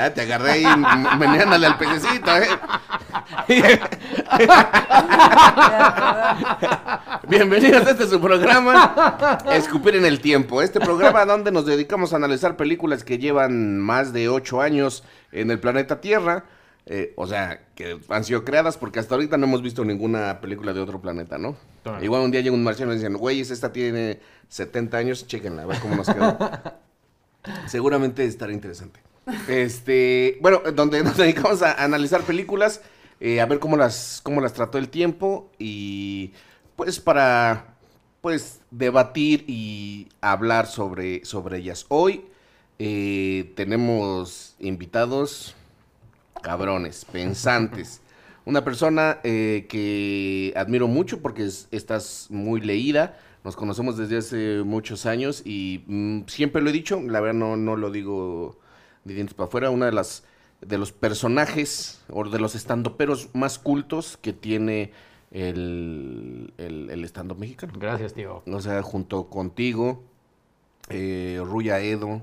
Ah, te agarré ahí m- meneándole al pececito, ¿eh? Bienvenidos a este su programa, Escupir en el Tiempo. Este programa donde nos dedicamos a analizar películas que llevan más de ocho años en el planeta Tierra. Eh, o sea, que han sido creadas porque hasta ahorita no hemos visto ninguna película de otro planeta, ¿no? Todavía. Igual un día llega un marciano y dicen, güey, esta tiene 70 años, chéquenla, a ver cómo nos quedó. Seguramente estará interesante. Este, bueno, donde nos dedicamos a analizar películas, eh, a ver cómo las, cómo las trató el tiempo y pues para pues debatir y hablar sobre, sobre ellas. Hoy eh, tenemos invitados cabrones, pensantes. Una persona eh, que admiro mucho porque es- estás muy leída. Nos conocemos desde hace muchos años y mm, siempre lo he dicho, la verdad no, no lo digo de dientes para afuera, una de las de los personajes o de los estandoperos más cultos que tiene el, el, el stand-up mexicano. Gracias, tío. O sea, junto contigo, eh, Ruya Edo,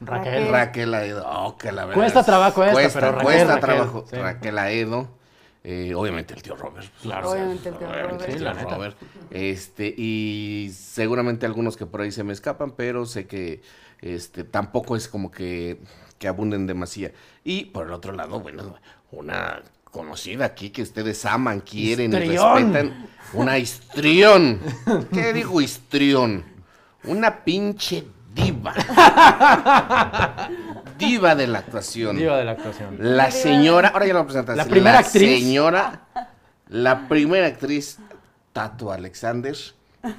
Raquel. Raquel Aedo. Oh, que la verdad Cuesta es- trabajo esta, cuesta, pero Raquel, cuesta Raquel, trabajo. sí. Raquel Aedo. eh, obviamente el tío Robert. pues, Claro. Obviamente el tío obviamente Robert. el Sí, tío la neta. Robert. Este, y seguramente algunos que por ahí se me escapan, pero sé que este tampoco es como que, que abunden demasía. Y por el otro lado, bueno, una conocida aquí que ustedes aman, quieren y respetan. Una histrión. ¿Qué digo histrión? Una pinche diva. diva de la actuación. Diva de la actuación. La señora, ahora ya lo presentas. La primera actriz. señora, la primera actriz, Tato Alexander,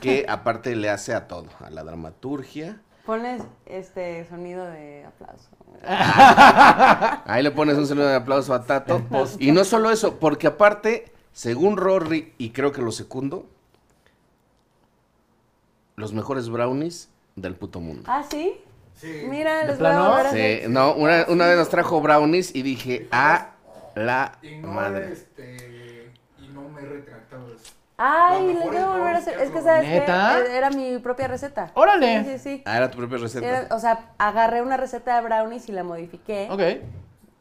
que aparte le hace a todo, a la dramaturgia. Pones este sonido de aplauso. Ahí le pones un saludo de aplauso a Tato. Y no solo eso, porque aparte, según Rory, y creo que lo secundo, los mejores brownies del puto mundo. ¿Ah, sí? Sí. Mira, Sí, hacer- no, una, una vez nos trajo brownies y dije, a la Y no, madre. este, y no me he retractado de eso. Ay, les voy a volver a hacer. que Es que, ¿sabes qué? ¿Neta? Eh, Era mi propia receta. ¡Órale! Sí, sí, sí. Ah, era tu propia receta. Era- o sea, agarré una receta de brownies y la modifiqué. Ok.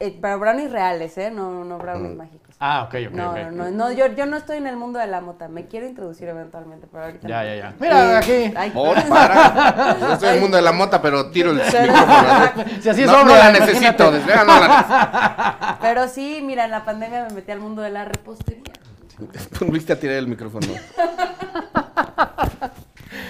Eh, pero brownies reales, ¿eh? No, no brownies mágicos. Ah, ok, ok. No, ok. no, no, no, yo, yo no estoy en el mundo de la mota. Me quiero introducir eventualmente, pero ahorita Ya, no. ya, ya. Mira, Eh, aquí. ay, Oh, para. Yo estoy en el mundo de la mota, pero tiro el micrófono. Si así es no, la necesito. ah, no la Pero sí, mira, en la pandemia me metí al mundo de la repostería. necesito. Viste a tirar el micrófono.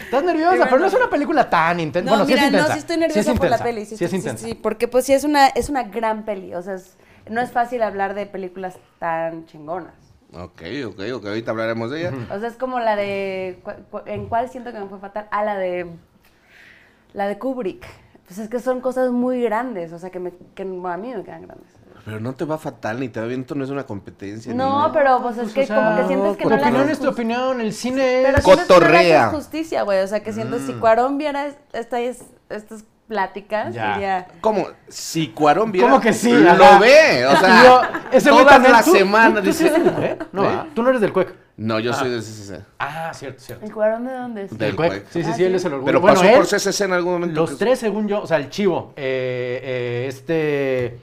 Estás nerviosa, pero no es una película tan intensa. No, bueno, mira, sí es intensa. no, sí estoy Sí nerviosa es por la peli. Sí, es sí, intensa. sí, porque pues sí es una, es una gran peli. O sea, es- no es fácil hablar de películas tan chingonas. Ok, ok, ok. Ahorita hablaremos de ella. O sea, es como la de... ¿En cuál siento que me fue fatal? Ah, la de... La de Kubrick. Pues es que son cosas muy grandes, o sea, que, me, que a mí me quedan grandes. Pero no te va fatal ni te va bien. Esto no es una competencia. No, ni- pero pues es Pues, que o sea, como que sientes que tu no le opinión es tu opinión, el cine es... sientes no Cotorrea. haces justicia, güey. O sea, que siento Mm. si Cuarón viera es- esta, es- estas pláticas, Ya. diría... ¿Cómo? Si Cuarón viera. ¿Cómo que sí? Lo Ajá. ve. O Y sea, yo, ese todas las ¿tú- semanas ¿tú, tú sí dice. eres del CUEC? No, ¿Eh? tú no eres del CUEC. No, yo soy del CCC. Ah, cierto, cierto. ¿El Cuarón de dónde es? Del CUEC. CUEC. Sí, sí, Ah, sí, él ¿sí? es el orgullo. Pero bueno, pasó él, por CCC en algún momento. los que- tres, según yo, o sea, el Chivo, eh, eh, este...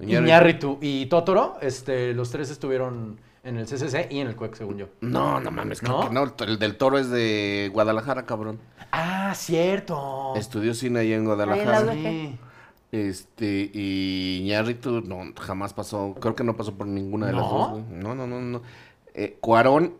Iñárritu. Iñárritu y Totoro, este, los tres estuvieron en el CCC y en el CUEC, según yo. No, no mames, creo ¿No? que no. El- El del toro es de Guadalajara, cabrón. Ah, cierto. Estudió cine ahí en Ahí en la Guadalajara. UDG. Sí. Este, y Iñárritu no, jamás pasó, creo que no pasó por ninguna de las dos. No, no, no, no. Eh, Cuarón,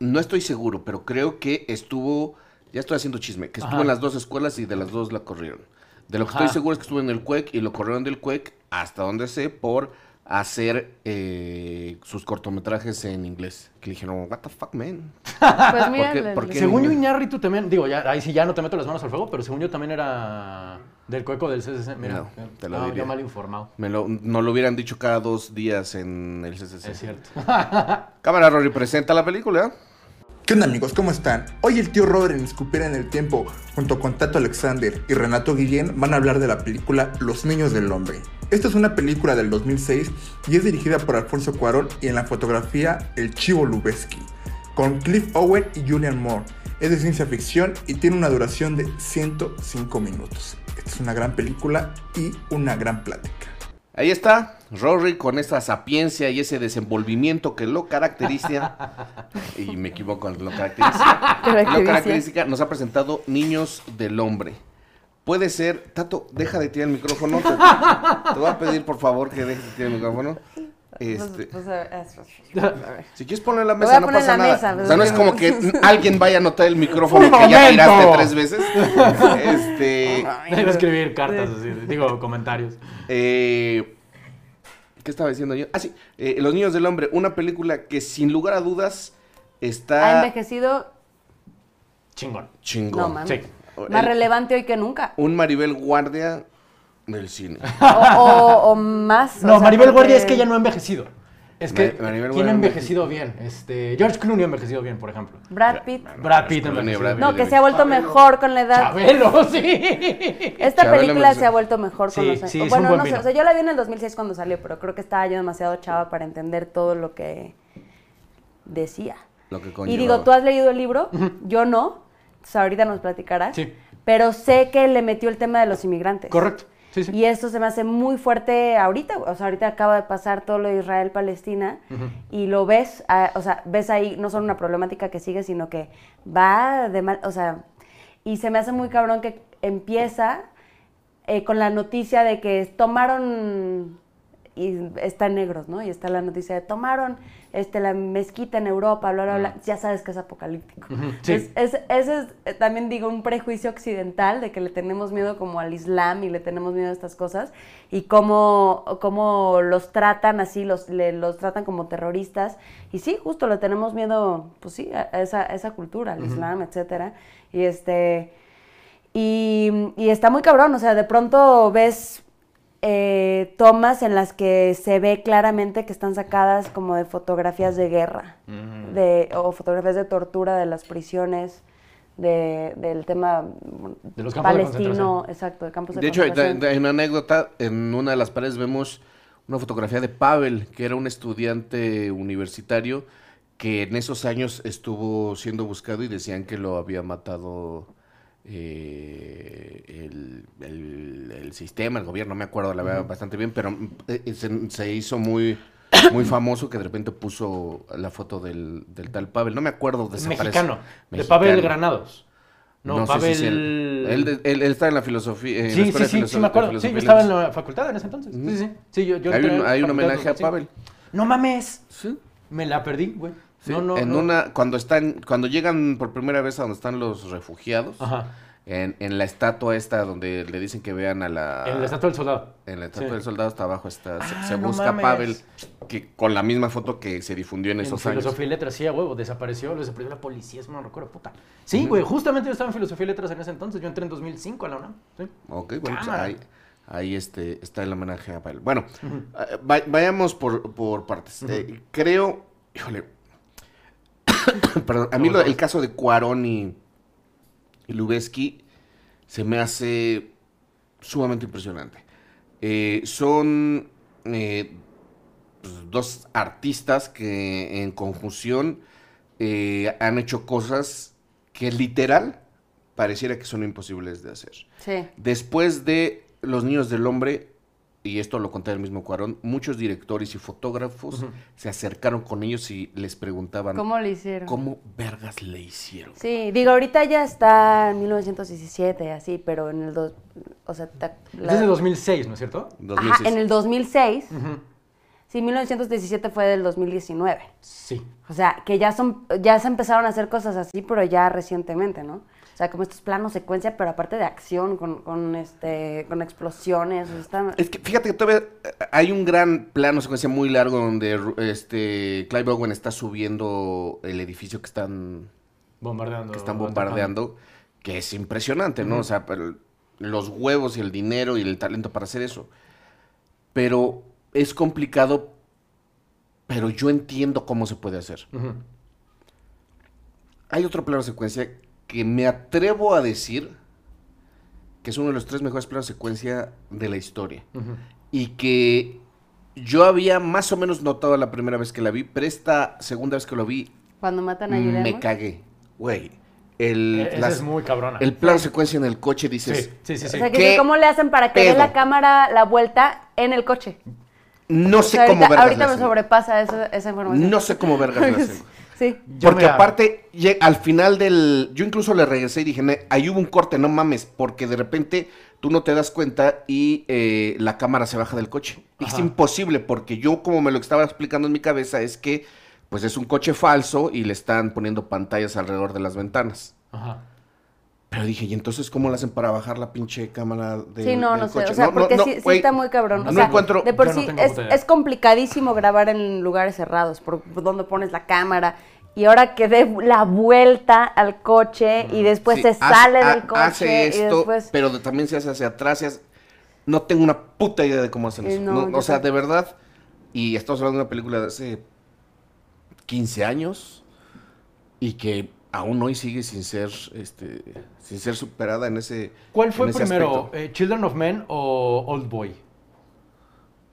no estoy seguro, pero creo que estuvo, ya estoy haciendo chisme, que estuvo Ajá. en las dos escuelas y de las dos la corrieron. De lo que Ajá. estoy seguro es que estuvo en el CUEC y lo corrieron del CUEC, hasta donde sé, por hacer eh, sus cortometrajes en inglés. Que le dijeron, what the fuck, man. Pues mira, ¿Por qué- por qué? Según yo, Iñárritu también, digo, ya, ahí sí ya no te meto las manos al fuego, pero según yo también era del cueco del CCC. Mira, No, te lo no, diría. yo mal informado. Me lo, no lo hubieran dicho cada dos días en el CCC. Es cierto. Cámara, Rory, presenta la película. ¿Qué onda amigos? ¿Cómo están? Hoy el tío Robert en Escupir en el Tiempo, junto con Tato Alexander y Renato Guillén, van a hablar de la película Los Niños del Hombre. Esta es una película del 2006 y es dirigida por Alfonso Cuarón y en la fotografía El Chivo Lubeski, con Cliff Owen y Julian Moore. Es de ciencia ficción y tiene una duración de 105 minutos. Esta es una gran película y una gran plática. Ahí está, Rory con esa sapiencia y ese desenvolvimiento que lo caracteriza, y me equivoco, lo caracteriza, lo Caracteriza. nos ha presentado Niños del Hombre. Puede ser, Tato, deja de tirar el micrófono, te, te voy a pedir por favor que dejes de tirar el micrófono. Este, Pues, pues, si quieres ponerlo en la mesa, a no poner pasa la nada. mesa, o sea, no es como que alguien vaya a notar el micrófono ¡Un que ya tiraste tres veces. Este, Debe escribir cartas, así, digo, comentarios. eh, ¿Qué estaba diciendo yo? Ah, sí, eh, Los Niños del Hombre, una película que sin lugar a dudas Ha está envejecido, Chingón. chingón. no mames. Sí. Más El- relevante hoy que nunca. Un Maribel Guardia del cine. O, o- o más. o No, sea, Maribel porque- Guardia es que ella no ha envejecido. Es que, Ma- Maribel ¿quién Guardia ha envejecido bien? Este, George Clooney ha envejecido bien, por ejemplo. Brad Pitt. Brad Pitt ha Clooney, envejecido Brad bien. No, que se ha vuelto mejor con la edad. Chabelo, sí. Esta Chabelo película me- se ha vuelto mejor con Sí, los años. sí, bueno, buen no sé, o sea, yo la vi en el 2006 cuando salió, pero creo que estaba yo demasiado chava para entender todo lo que decía. Lo que Y digo, ¿tú has leído el libro? Yo no. Entonces ahorita nos platicarás. Sí. Pero sé que le metió el tema de los inmigrantes. Correcto. Sí, sí. Y esto se me hace muy fuerte ahorita, o sea, ahorita acaba de pasar todo lo de Israel-Palestina y lo ves, ah, o sea, ves ahí no solo una problemática que sigue, sino que va de mal, o sea, y se me hace muy cabrón que empieza eh, con la noticia de que tomaron, y está en negros, ¿no? Y está la noticia de tomaron este, la mezquita en Europa, bla, bla, bla, ya sabes que es apocalíptico. Sí. Es- es- ese es eh, también, digo, un prejuicio occidental de que le tenemos miedo como al Islam y le tenemos miedo a estas cosas y cómo, cómo los tratan así, los, le- los tratan como terroristas. Y sí, justo le tenemos miedo, pues sí, a, esa, a esa cultura, al Islam, etcétera. Y este... Y, y está muy cabrón, o sea, de pronto ves eh, tomas en las que se ve claramente que están sacadas como de fotografías de guerra, de, o fotografías de tortura de las prisiones, de, del tema bueno, De los campos de palestino, concentración. exacto, de campos de, De hecho, hay una anécdota, en una de las paredes vemos una fotografía de Pavel, que era un estudiante universitario que en esos años estuvo siendo buscado y decían que lo había matado eh, el, el- el sistema, el gobierno, no me acuerdo la verdad bastante bien, pero eh, se, se hizo muy muy famoso que de repente puso la foto del, del tal Pavel. No me acuerdo, Es desapareció. mexicano. De Mexicano. Pavel Granados. No, sé si Pavel... él. Él, él- él está en la filosofía. en la Sí, sí, de sí, sí, me de acuerdo. Sí, yo estaba en la facultad en ese entonces. Sí, sí, sí. yo, yo Hay un, hay un homenaje a sí. Pavel. No mames. Sí. Me la perdí, güey. Sí, No, no, en no. una, cuando están, cuando llegan por primera vez a donde están los refugiados, Ajá. en, en la estatua esta donde le dicen que vean a la, En la estatua del soldado. en la estatua Sí. del soldado hasta abajo está, se, Ah, se no busca mames. Pavel, que con la misma foto que se difundió en En esos años. filosofía y letras, sí, a huevo, desapareció, lo desapareció la policía, eso no recuerdo, puta. Sí, güey, justamente yo estaba en filosofía y letras en ese entonces, yo entré en 2005 a la UNAM. Sí. Ok, bueno, pues ahí, ahí este, está el homenaje a Pavel. Bueno, eh, va- vayamos por, por partes. Eh, creo, híjole, perdón, a mí lo- el caso de Cuarón y, y Lubeski se me hace sumamente impresionante. Eh, son eh, pues, dos artistas que en conjunción eh, han hecho cosas que literal pareciera que son imposibles de hacer. Sí. Después de Los Niños del Hombre, y esto lo conté el mismo Cuarón, muchos directores y fotógrafos se acercaron con ellos y les preguntaban ¿Cómo lo hicieron? cómo vergas le hicieron. Sí, digo, ahorita ya está en 1917, así, pero en el... dos- o sea, ta- la- Desde 2006, ¿no es cierto? Ajá, 2006. en el 2006. Ujú. Sí, 1917 fue del 2019. Sí. O sea, que ya son, ya se empezaron a hacer cosas así, pero ya recientemente, ¿no? O sea, como estos planos secuencia, pero aparte de acción, con, con este, con explosiones. o sea, está- Es que fíjate que todavía eh, hay un gran plano secuencia muy largo donde este Clive Owen está subiendo el edificio que están Bombardeando. que están bombardeando, que es impresionante, ¿no? O sea, pero los huevos y el dinero y el talento para hacer eso. Pero es complicado, pero yo entiendo cómo se puede hacer. Hay otro plano secuencia que me atrevo a decir que es uno de los tres mejores planos secuencia de la historia. Y que yo había más o menos notado la primera vez que la vi, pero esta segunda vez que lo vi Cuando matan a Julianne me Moore. cagué. Güey, el, E- las- es muy cabrona. el plano secuencia en el coche, dices, sí, sí, sí. O sí. sea, que ¿Qué sí, ¿cómo le hacen para que dé la cámara la vuelta en el coche? no O sé sea, cómo ahorita, vergas ahorita me hacen. sobrepasa eso- esa información. No sé cómo vergas. Sí. Yo, Porque mira, aparte, al final del. Yo incluso le regresé y dije, "Ne- ahí hubo un corte, no mames, porque de repente tú no te das cuenta y eh, la cámara se baja del coche. Y es imposible, porque yo, como me lo estaba explicando en mi cabeza, es que pues es un coche falso y le están poniendo pantallas alrededor de las ventanas. Ajá. Pero dije, ¿y entonces cómo le hacen para bajar la pinche cámara de, Sí, no, del no sé. coche? O sea, porque sí, está muy cabrón. O no sea, encuentro- de por no sí es, complicadísimo grabar en lugares cerrados, por donde pones la cámara. Y ahora que dé la vuelta al coche y después Sí, se hace- sale del coche Hace y esto, después... pero también se hace hacia atrás. hace- No tengo una puta idea de cómo hacen eso. no, No, o sea, de verdad. Y estamos hablando de una película de hace 15 años y que aún hoy sigue sin ser, este, sin ser superada en ese. ¿Cuál fue ese primero, eh, Children of Men o Old Boy?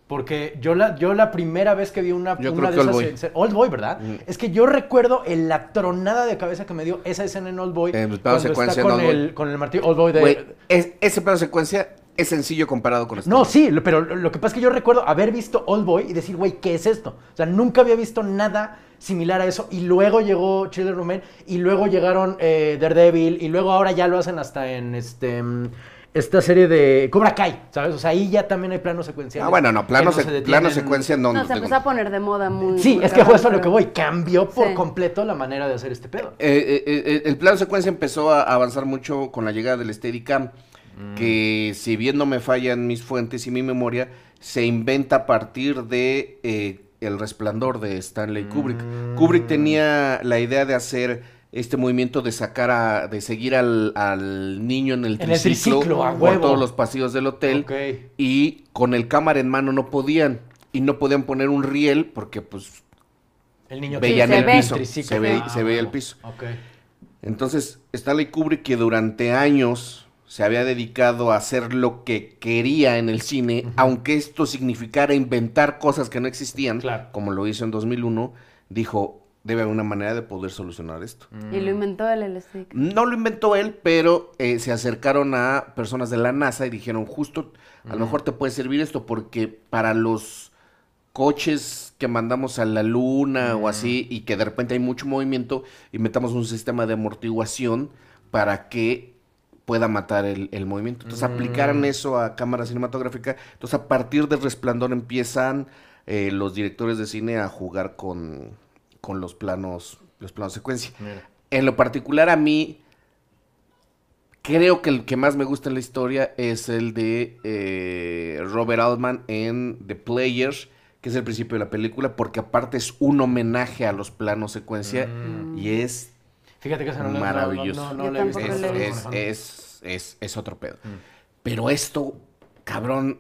Porque yo la, yo la primera vez que vi una, Yo una creo que de Old esas... Boy. se- se- Old Boy, ¿verdad? Mm. Es que yo recuerdo en la tronada de cabeza que me dio esa escena en Old Boy. En el cuando secuencia está con Old el, Boy. con el martillo Old Boy de... Es- ese plano secuencia es sencillo comparado con esto. No, sí, pero lo lo que pasa es que yo recuerdo haber visto Old Boy y decir, güey, ¿qué es esto? O sea, nunca había visto nada similar a eso. Y luego llegó Children of Men, y luego llegaron eh, Daredevil, y luego ahora ya lo hacen hasta en este mm, esta serie de Cobra Kai, ¿sabes? O sea, ahí ya también hay planos secuenciales. Ah, bueno, no, que plano, se se- detienen. plano secuencia no. No, no se empezó a poner de moda muy... Sí, muy es que fue eso a lo que voy. Cambió por Sí. completo la manera de hacer este pedo. Eh, eh, eh, el plano secuencia empezó a avanzar mucho con la llegada del Steadicam, que si bien no me fallan mis fuentes y mi memoria, se inventa a partir de eh, El Resplandor de Stanley Kubrick. Kubrick tenía la idea de hacer este movimiento de sacar a, de seguir al, al niño en el En el triciclo, triciclo, a por todos los pasillos del hotel y con el cámara en mano no podían y no podían poner un riel porque pues El niño veían el ve. piso, Triciclo. se, ve- Ah, se veía el piso. Entonces, Stanley Kubrick, que durante años se había dedicado a hacer lo que quería en el cine, aunque esto significara inventar cosas que no existían, Claro. como lo hizo en 2001, dijo, debe haber una manera de poder solucionar esto. Y lo inventó el LSD. No lo inventó él, pero eh, se acercaron a personas de la NASA y dijeron, justo, a lo mejor te puede servir esto porque para los coches que mandamos a la luna o así y que de repente hay mucho movimiento, inventamos un sistema de amortiguación para que pueda matar el, el movimiento. Entonces aplicaron eso a cámara cinematográfica. Entonces a partir del resplandor empiezan eh, los directores de cine a jugar con, con los planos, los planos secuencia. Mira. En lo particular a mí, creo que el que más me gusta en la historia es el de eh, Robert Altman en The Players, que es el principio de la película, porque aparte es un homenaje a los planos secuencia Mm. y es Fíjate que esa no, no- maravilloso. No, no, es, es, es, es, es otro pedo. Mm. Pero esto, cabrón,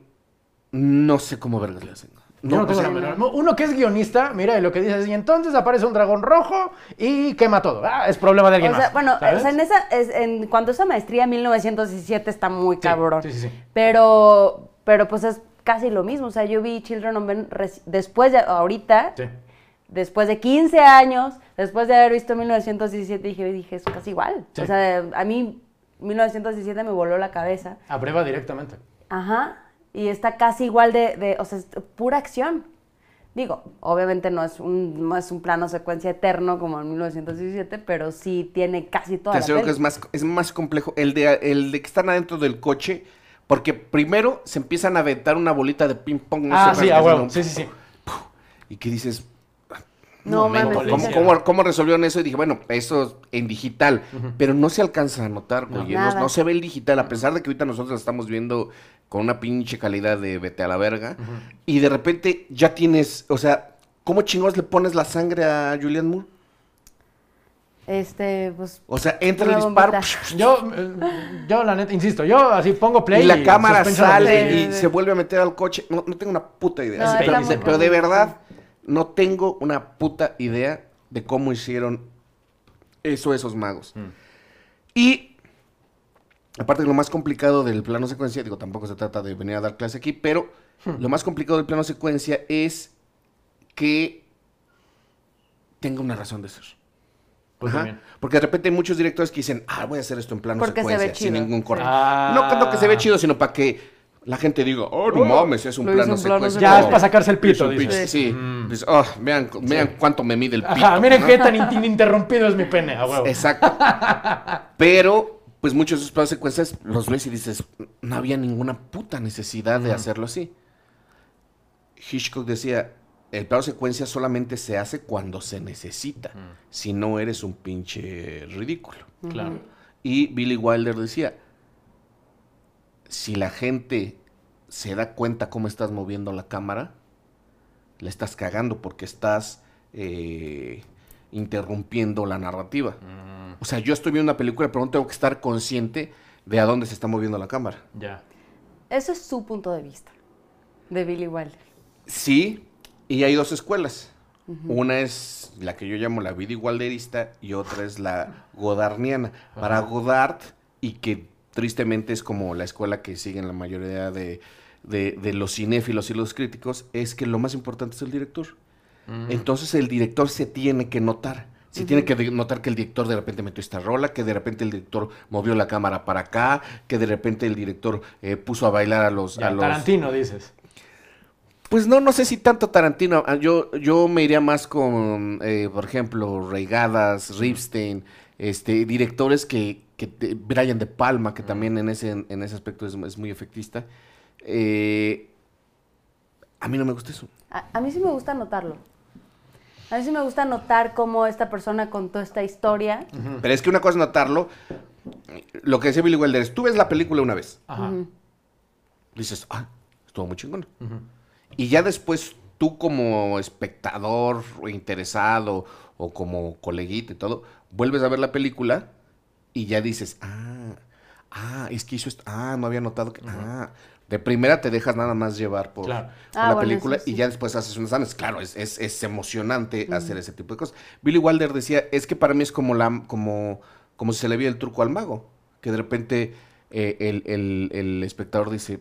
no sé cómo vergas le hacen. Yo no o tengo sea, la menor- Uno que es guionista, mira, y lo que dice es, y entonces aparece un dragón rojo y quema todo. Ah, es problema de alguien O sea, más. bueno, o sea, en esa, es, en cuanto a esa maestría, 1917 está muy cabrón. sí, sí, sí. Pero, pero pues es casi lo mismo. O sea, yo vi Children of Men después de, ahorita, Sí. Después de 15 años, después de haber visto 1917, dije, dije, es casi igual. Sí. O sea, a mí 1917 me voló la cabeza. Abreva directamente. Ajá. Y está casi igual de, de- o sea, es pura acción. Digo, obviamente no es un, no es un plano secuencia eterno como en 1917, pero sí tiene casi toda Te la aseguro que es más, es más complejo. El de, el de que están adentro del coche, porque primero se empiezan a aventar una bolita de ping pong. no ah, sí, que a es huevo. un- Sí, sí, sí. Y que dices, No, momento, mames, ¿cómo, sí. cómo- cómo resolvieron eso? Y dije, bueno, eso en digital, pero no se alcanza a notar, güey. No, se ve el digital, a pesar de que ahorita nosotros estamos viendo con una pinche calidad de vete a la verga. Y de repente ya tienes, o sea, ¿cómo chingados le pones la sangre a Julian Moore? Este, pues. O sea, entra el disparo. Yo, eh, yo, la neta, insisto, yo así pongo play y la cámara sale y se vuelve a meter al coche. No, no tengo una puta idea. No, pero, de verdad, no tengo una puta idea de cómo hicieron eso esos magos. Mm. Y aparte lo más complicado del plano secuencia, digo, tampoco se trata de venir a dar clase aquí, pero Hmm. lo más complicado del plano secuencia es que tenga una razón de ser. Pues Ajá. Porque de repente hay muchos directores que dicen, ah, voy a hacer esto en plano Porque se secuencia, sin ningún corte. Ah. No tanto que se ve chido, sino para que la gente diga, oh, no mames, es un lo hizo plano en plano secuencia. Ya es para sacarse el pito, un dices. pinche- Sí. Mm. Dices, oh, vean, vean cuánto me mide el pito. Ajá, miren ¿no? qué tan in- ininterrumpido es mi pene, a huevo. Exacto. Pero, pues muchos de esos planos secuencias los ves y dices, no había ninguna puta necesidad de hacerlo así. Hitchcock decía, el plano secuencia solamente se hace cuando se necesita. Si no eres un pinche ridículo. Claro. Y Billy Wilder decía, si la gente se da cuenta cómo estás moviendo la cámara, le estás cagando porque estás eh, interrumpiendo la narrativa. O sea, yo estoy viendo una película, pero no tengo que estar consciente de a dónde se está moviendo la cámara. Ya. Ese es su punto de vista de Billy Wilder. Sí, y hay dos escuelas. Una es la que yo llamo la Billy Wilderista y otra es la Godarniana. Para Godard, y que tristemente es como la escuela que siguen la mayoría de, de- de los cinéfilos y los críticos, es que lo más importante es el director. Entonces el director se tiene que notar. Se tiene que notar que el director de repente metió esta rola, que de repente el director movió la cámara para acá, que de repente el director eh, puso a bailar a los... A los Tarantino, dices. pues no, no sé si tanto Tarantino. Ah, Yo, yo me iría más con, eh, por ejemplo, Reigadas, Ripstein, este, directores que, que te- Brian De Palma, que también en ese, en ese aspecto es, es muy efectista. Eh, a mí no me gusta eso. A, a mí sí me gusta notarlo. A mí sí me gusta notar cómo esta persona contó esta historia. Pero es que una cosa es notarlo. Lo que decía Billy Wilder es, tú ves la película una vez, Ajá. dices, ah, estuvo muy chingón. Y ya después tú como espectador o interesado o como coleguita y todo, vuelves a ver la película y ya dices, ah, ah, es que hizo esto, ah, no había notado que, ah, de primera te dejas nada más llevar por, Claro. por Ah, la bueno, película sí. y ya después haces unas análisis. Claro, es, es, es emocionante hacer ese tipo de cosas. Billy Wilder decía, es que para mí es como la, como, como si se le viera el truco al mago, que de repente eh, el, el- el espectador dice,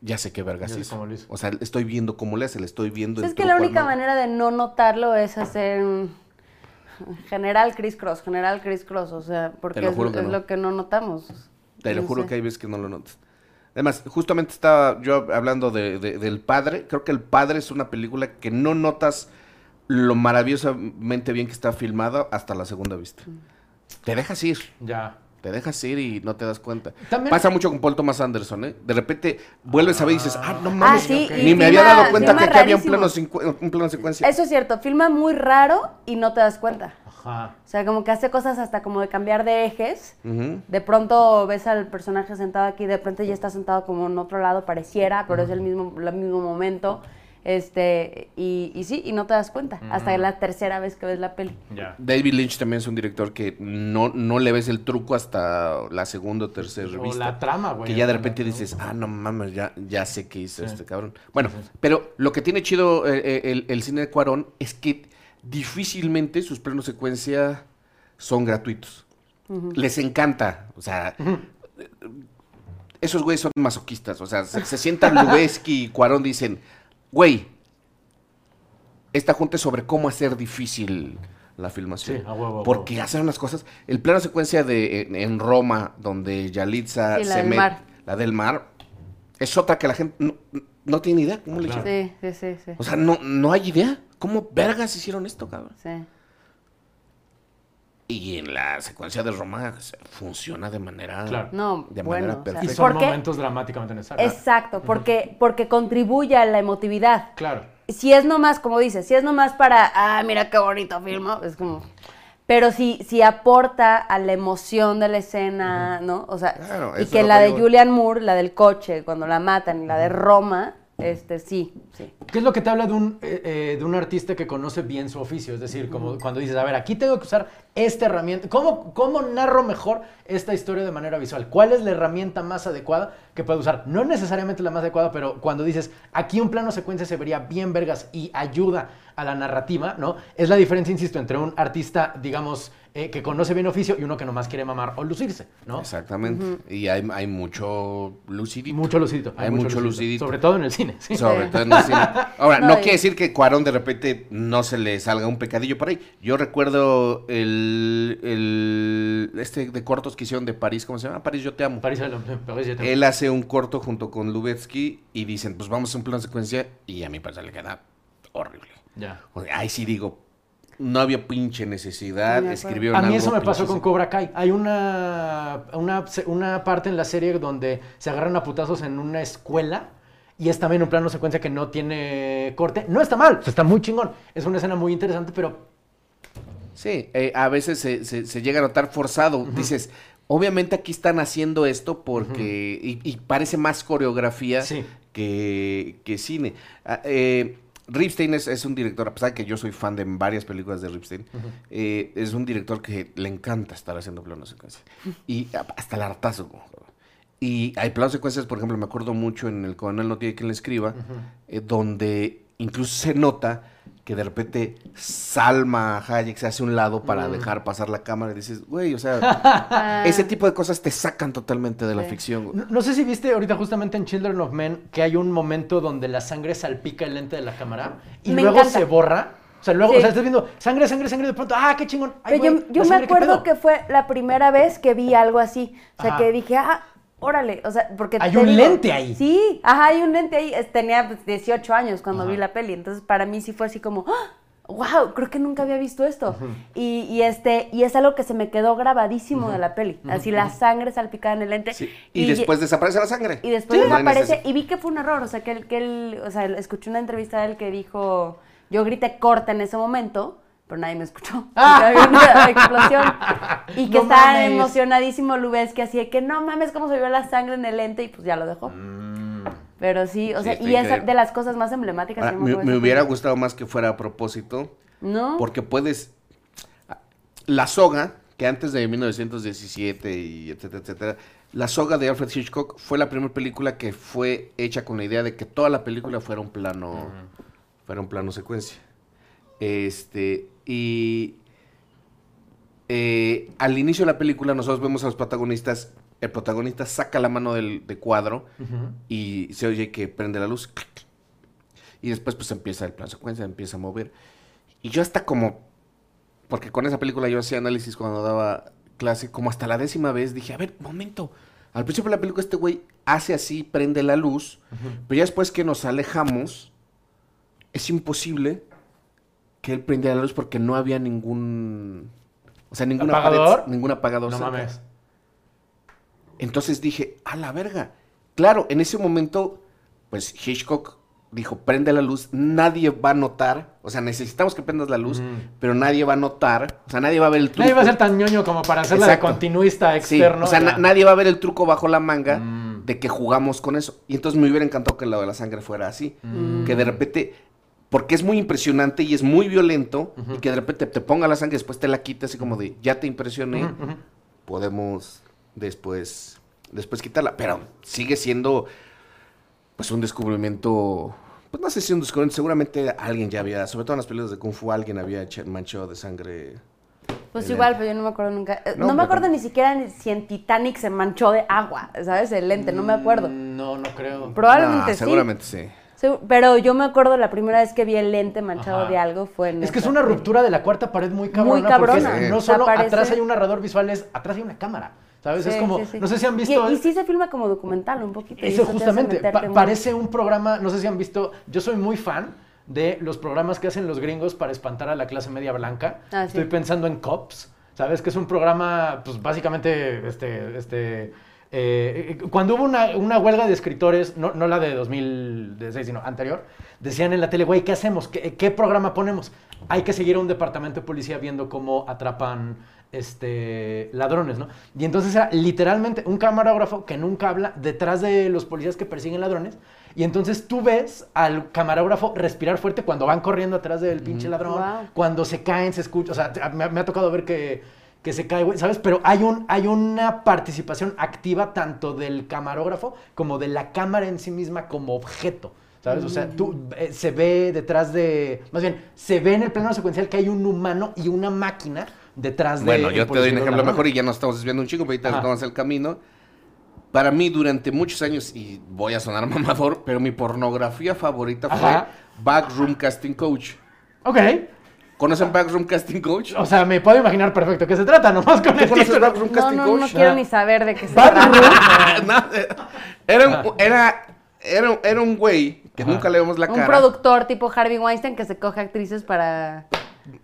ya sé qué vergas hizo. O sea, estoy viendo cómo le hace, le estoy viendo el es que la única manera de no notarlo es hacer un general Chris Cross, general Chris Cross, o sea, porque lo es, juro que es no. lo que no notamos. Te lo No juro sé. que hay veces que no lo notas. Además, justamente estaba yo hablando de, de- del padre. Creo que el padre es una película que no notas lo maravillosamente bien que está filmada hasta la segunda vista. Mm. Te dejas ir, Ya. Te dejas ir y no te das cuenta. También- Pasa mucho con Paul Thomas Anderson, ¿eh? De repente vuelves a ver y dices, ah, no mames, sí, ni me había dado cuenta que aquí había un plano, cincu- un plano secuencia. Eso es cierto, filma muy raro y no te das cuenta. Ajá. O sea, como que hace cosas hasta como de cambiar de ejes. De pronto ves al personaje sentado aquí, de pronto ya está sentado como en otro lado, pareciera, pero es el mismo, el mismo momento. Este, y, y sí, y no te das cuenta. Hasta la tercera vez que ves la peli. Ya. David Lynch también es un director que no, no le ves el truco hasta la segunda o tercera O vista. la trama, güey. Que ya de repente dices, ah, no mames, ya, ya sé qué hizo Sí. este cabrón. Bueno, Sí, pero lo que tiene chido eh, eh, el, el cine de Cuarón es que difícilmente sus planos secuencia son gratuitos. Les encanta, o sea, esos güeyes son masoquistas, o sea, se, se sientan Lubeski y Cuarón dicen, güey, esta junta es sobre cómo hacer difícil la filmación. Sí, a huevo, a Porque hacen unas cosas. El plano secuencia de en, en Roma, donde Yalitza Sí, la se del mete, mar. la del mar, es otra que la gente no, no tiene idea cómo le Claro. hicieron. Sí, sí, sí, sí. O sea, no, no hay idea. ¿Cómo vergas hicieron esto, cabrón? sí. Y en la secuencia de Roma funciona de manera, Claro. No, de bueno, manera o sea, Y perfecta. son momentos dramáticamente necesarios. Exacto, porque, porque contribuye a la emotividad. Claro. Si es nomás, como dices, si es nomás para, ah, mira qué bonito filmo, es como... Pero si, si aporta a la emoción de la escena, ¿no? O sea, Claro, y que la que de. Julian Moore, la del coche, cuando la matan, y la de Roma, este, sí, sí. ¿Qué es lo que te habla de un, eh, eh, de un artista que conoce bien su oficio? Es decir, como cuando dices, a ver, aquí tengo que usar esta herramienta. ¿Cómo, ¿Cómo narro mejor esta historia de manera visual? ¿Cuál es la herramienta más adecuada que puedo usar? No necesariamente la más adecuada, pero cuando dices, aquí un plano secuencia se vería bien vergas y ayuda a la narrativa, ¿no? Es la diferencia, insisto, entre un artista, digamos, eh, que conoce bien oficio y uno que nomás quiere mamar o lucirse, ¿no? Exactamente. Y hay, hay mucho lucidito. Mucho lucidito. Hay, mucho lucidito. Sobre todo en el cine. sí. Sobre todo en el cine. Ahora, no, No, y- quiere decir que Cuarón de repente no se le salga un pecadillo por ahí. Yo recuerdo el, el este de cortos que hicieron de París, ¿cómo se llama? París, yo te amo. París, París, ya te- Él hace un corto junto con Lubetsky y dicen, pues vamos a un plan secuencia y a mi parecer le queda horrible. Ya. O sea, ahí sí digo, no había pinche necesidad, acuerdo. escribieron A mí algo eso me pasó con Cobra Kai. Hay una, una, una parte en la serie donde se agarran a putazos en una escuela y es también un plano secuencia que no tiene corte. No está mal, está muy chingón. Es una escena muy interesante, pero Sí, eh, a veces se, se- se llega a notar forzado. Dices, obviamente aquí están haciendo esto porque... y, y parece más coreografía Sí. que, que cine. Ah, eh, Ripstein es, es un director, a pesar de que yo soy fan de varias películas de Ripstein, eh, es un director que le encanta estar haciendo planos secuencia. Y hasta el hartazo. Y hay planos secuencias, por ejemplo, me acuerdo mucho en El Coronel no tiene quien le escriba, eh, donde incluso se nota que de repente Salma Hayek se hace a un lado para dejar pasar la cámara y dices, güey, o sea, ese tipo de cosas te sacan totalmente de la ficción. güey. no, no sé si viste ahorita justamente en Children of Men que hay un momento donde la sangre salpica el lente de la cámara y Me luego encanta. se borra. O sea, luego, Sí. o sea, estás viendo sangre, sangre, sangre, de pronto, ah, qué chingón. Ay, Pero yo, güey, yo me sangre, ¿qué acuerdo que fue la primera vez que vi algo así. O sea, Ajá. que dije, ah, órale. O sea, porque. Hay un digo- lente ahí. Sí, ajá, hay un lente ahí. Tenía pues, 18 años cuando Ajá. vi la peli. Entonces, para mí sí fue así como, wow, creo que nunca había visto esto. y, y este, y es algo que se me quedó grabadísimo de la peli. Así la sangre salpicada en el lente. Sí, Y, después desaparece la sangre. Y después desaparece y vi que fue un error, o sea, que él, que él, o sea, escuché una entrevista de él que dijo, yo grité corta en ese momento, pero nadie me escuchó. Ah. Había una explosión. Y que No estaba mames. emocionadísimo Lubeski, así de que no mames cómo se vio la sangre en el lente y pues ya lo dejó. Pero sí, o Sí, sea, y es de las cosas más emblemáticas. Ahora, que Ah, me, me hubiera gustado más que fuera a propósito, ¿No? porque puedes... La soga, que antes de 1917 y etcétera, etcétera, la soga de Alfred Hitchcock fue la primera película que fue hecha con la idea de que toda la película fuera un plano, fuera un plano secuencia. Este, y eh, al inicio de la película nosotros vemos a los protagonistas, el protagonista saca la mano del de cuadro y se oye que prende la luz. Y después pues empieza el plan secuencia, empieza a mover. Y yo hasta como, porque con esa película yo hacía análisis cuando daba clase, como hasta la décima vez dije, a ver, momento. Al principio de la película este güey hace así, prende la luz, pero ya después que nos alejamos, es imposible que él prenda la luz porque no había ningún... O sea, ningún ¿Apagador? ningún apagador. No cerca. mames. Entonces dije, a la verga. Claro, en ese momento, pues Hitchcock dijo, prende la luz, nadie va a notar, o sea, necesitamos que prendas la luz, Ujú. pero nadie va a notar, o sea, nadie va a ver el truco. Nadie va a ser tan ñoño como para hacerla de continuista Sí, externo. o sea, na- nadie va a ver el truco bajo la manga Mm. de que jugamos con eso. Y entonces me hubiera encantado que lo de la sangre fuera así, Mm. que de repente, porque es muy impresionante y es muy violento, y que de repente te ponga la sangre y después te la quita así como de, ya te impresioné, podemos después después quitarla, pero sigue siendo pues un descubrimiento, pues no sé si un descubrimiento, seguramente alguien ya había, sobre todo en las películas de Kung Fu, alguien había manchado de sangre. Pues el igual, lente. pero yo no me acuerdo nunca. eh, No, No, me pero- acuerdo ni siquiera ni si en Titanic se manchó de agua, ¿sabes? El lente, no me acuerdo. Mm, No, no creo. Probablemente sí. Seguramente sí. Pero yo me acuerdo la primera vez que vi el lente manchado Ajá. de algo fue en Es que es una ruptura de la cuarta pared muy cabrona. Muy cabrona. Porque no O sea, solo parece- atrás hay un narrador visual, es atrás hay una cámara. ¿Sabes? es como, sí, sí. no sé si han visto... Y, y sí se filma como documental un poquito. Eso justamente, meterte pa- muy- parece un programa, no sé si han visto, yo soy muy fan de los programas que hacen los gringos para espantar a la clase media blanca. Ah, sí. Estoy pensando en Cops, ¿sabes? Que es un programa, pues básicamente, este, este, eh, cuando hubo una, una huelga de escritores, no, no la de 2016, sino anterior, decían en la tele, güey, ¿qué hacemos? ¿Qué, qué programa ponemos? Hay que seguir a un departamento de policía viendo cómo atrapan este, ladrones, ¿no? Y entonces era literalmente un camarógrafo que nunca habla detrás de los policías que persiguen ladrones. Y entonces tú ves al camarógrafo respirar fuerte cuando van corriendo atrás del pinche ladrón, Wow. cuando se caen, se escucha. O sea, me ha tocado ver que, que se cae, güey, ¿sabes? Pero hay, un, hay una participación activa tanto del camarógrafo como de la cámara en sí misma como objeto. ¿Sabes? O sea, tú, eh, se ve detrás de. Más bien, se ve en el plano secuencial que hay un humano y una máquina detrás de. Bueno, yo te doy un ejemplo mejor y ya nos estamos desviando un chico, pero ahorita retomamos el camino. Para mí, durante muchos años, y voy a sonar mamador, pero mi pornografía favorita fue Ajá. Backroom Casting Coach. Ok. ¿Conocen Backroom Casting Coach? O sea, me puedo imaginar perfecto qué se trata, nomás con ¿Tú el conoces título. Backroom No, Casting no, Coach? no quiero Ah. ni saber de qué se trata. No, era, un, era, era, era un güey que Ajá. nunca le vemos la Un cara. productor tipo Harvey Weinstein que se coge actrices para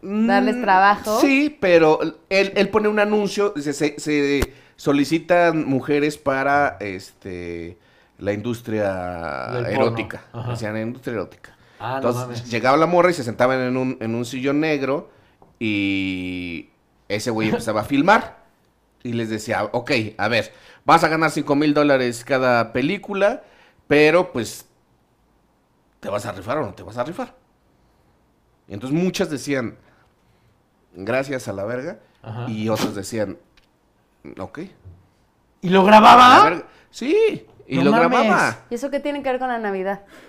darles Mm, trabajo. Sí, pero él, él pone un anuncio, dice, se, se solicitan mujeres para este la industria erótica. Decían industria erótica. Ah, no Entonces mames. llegaba la morra y se sentaban en un, en un sillón negro y ese güey empezaba a filmar y les decía, ok, a ver, vas a ganar 5 mil dólares cada película, pero pues, ¿te vas a rifar o no te vas a rifar? Y entonces muchas decían, gracias a la verga, Ajá. y otras decían, ok. ¿Y lo grababa? verga". Sí, y No lo mames. grababa. ¿Y eso qué tiene que ver con la Navidad?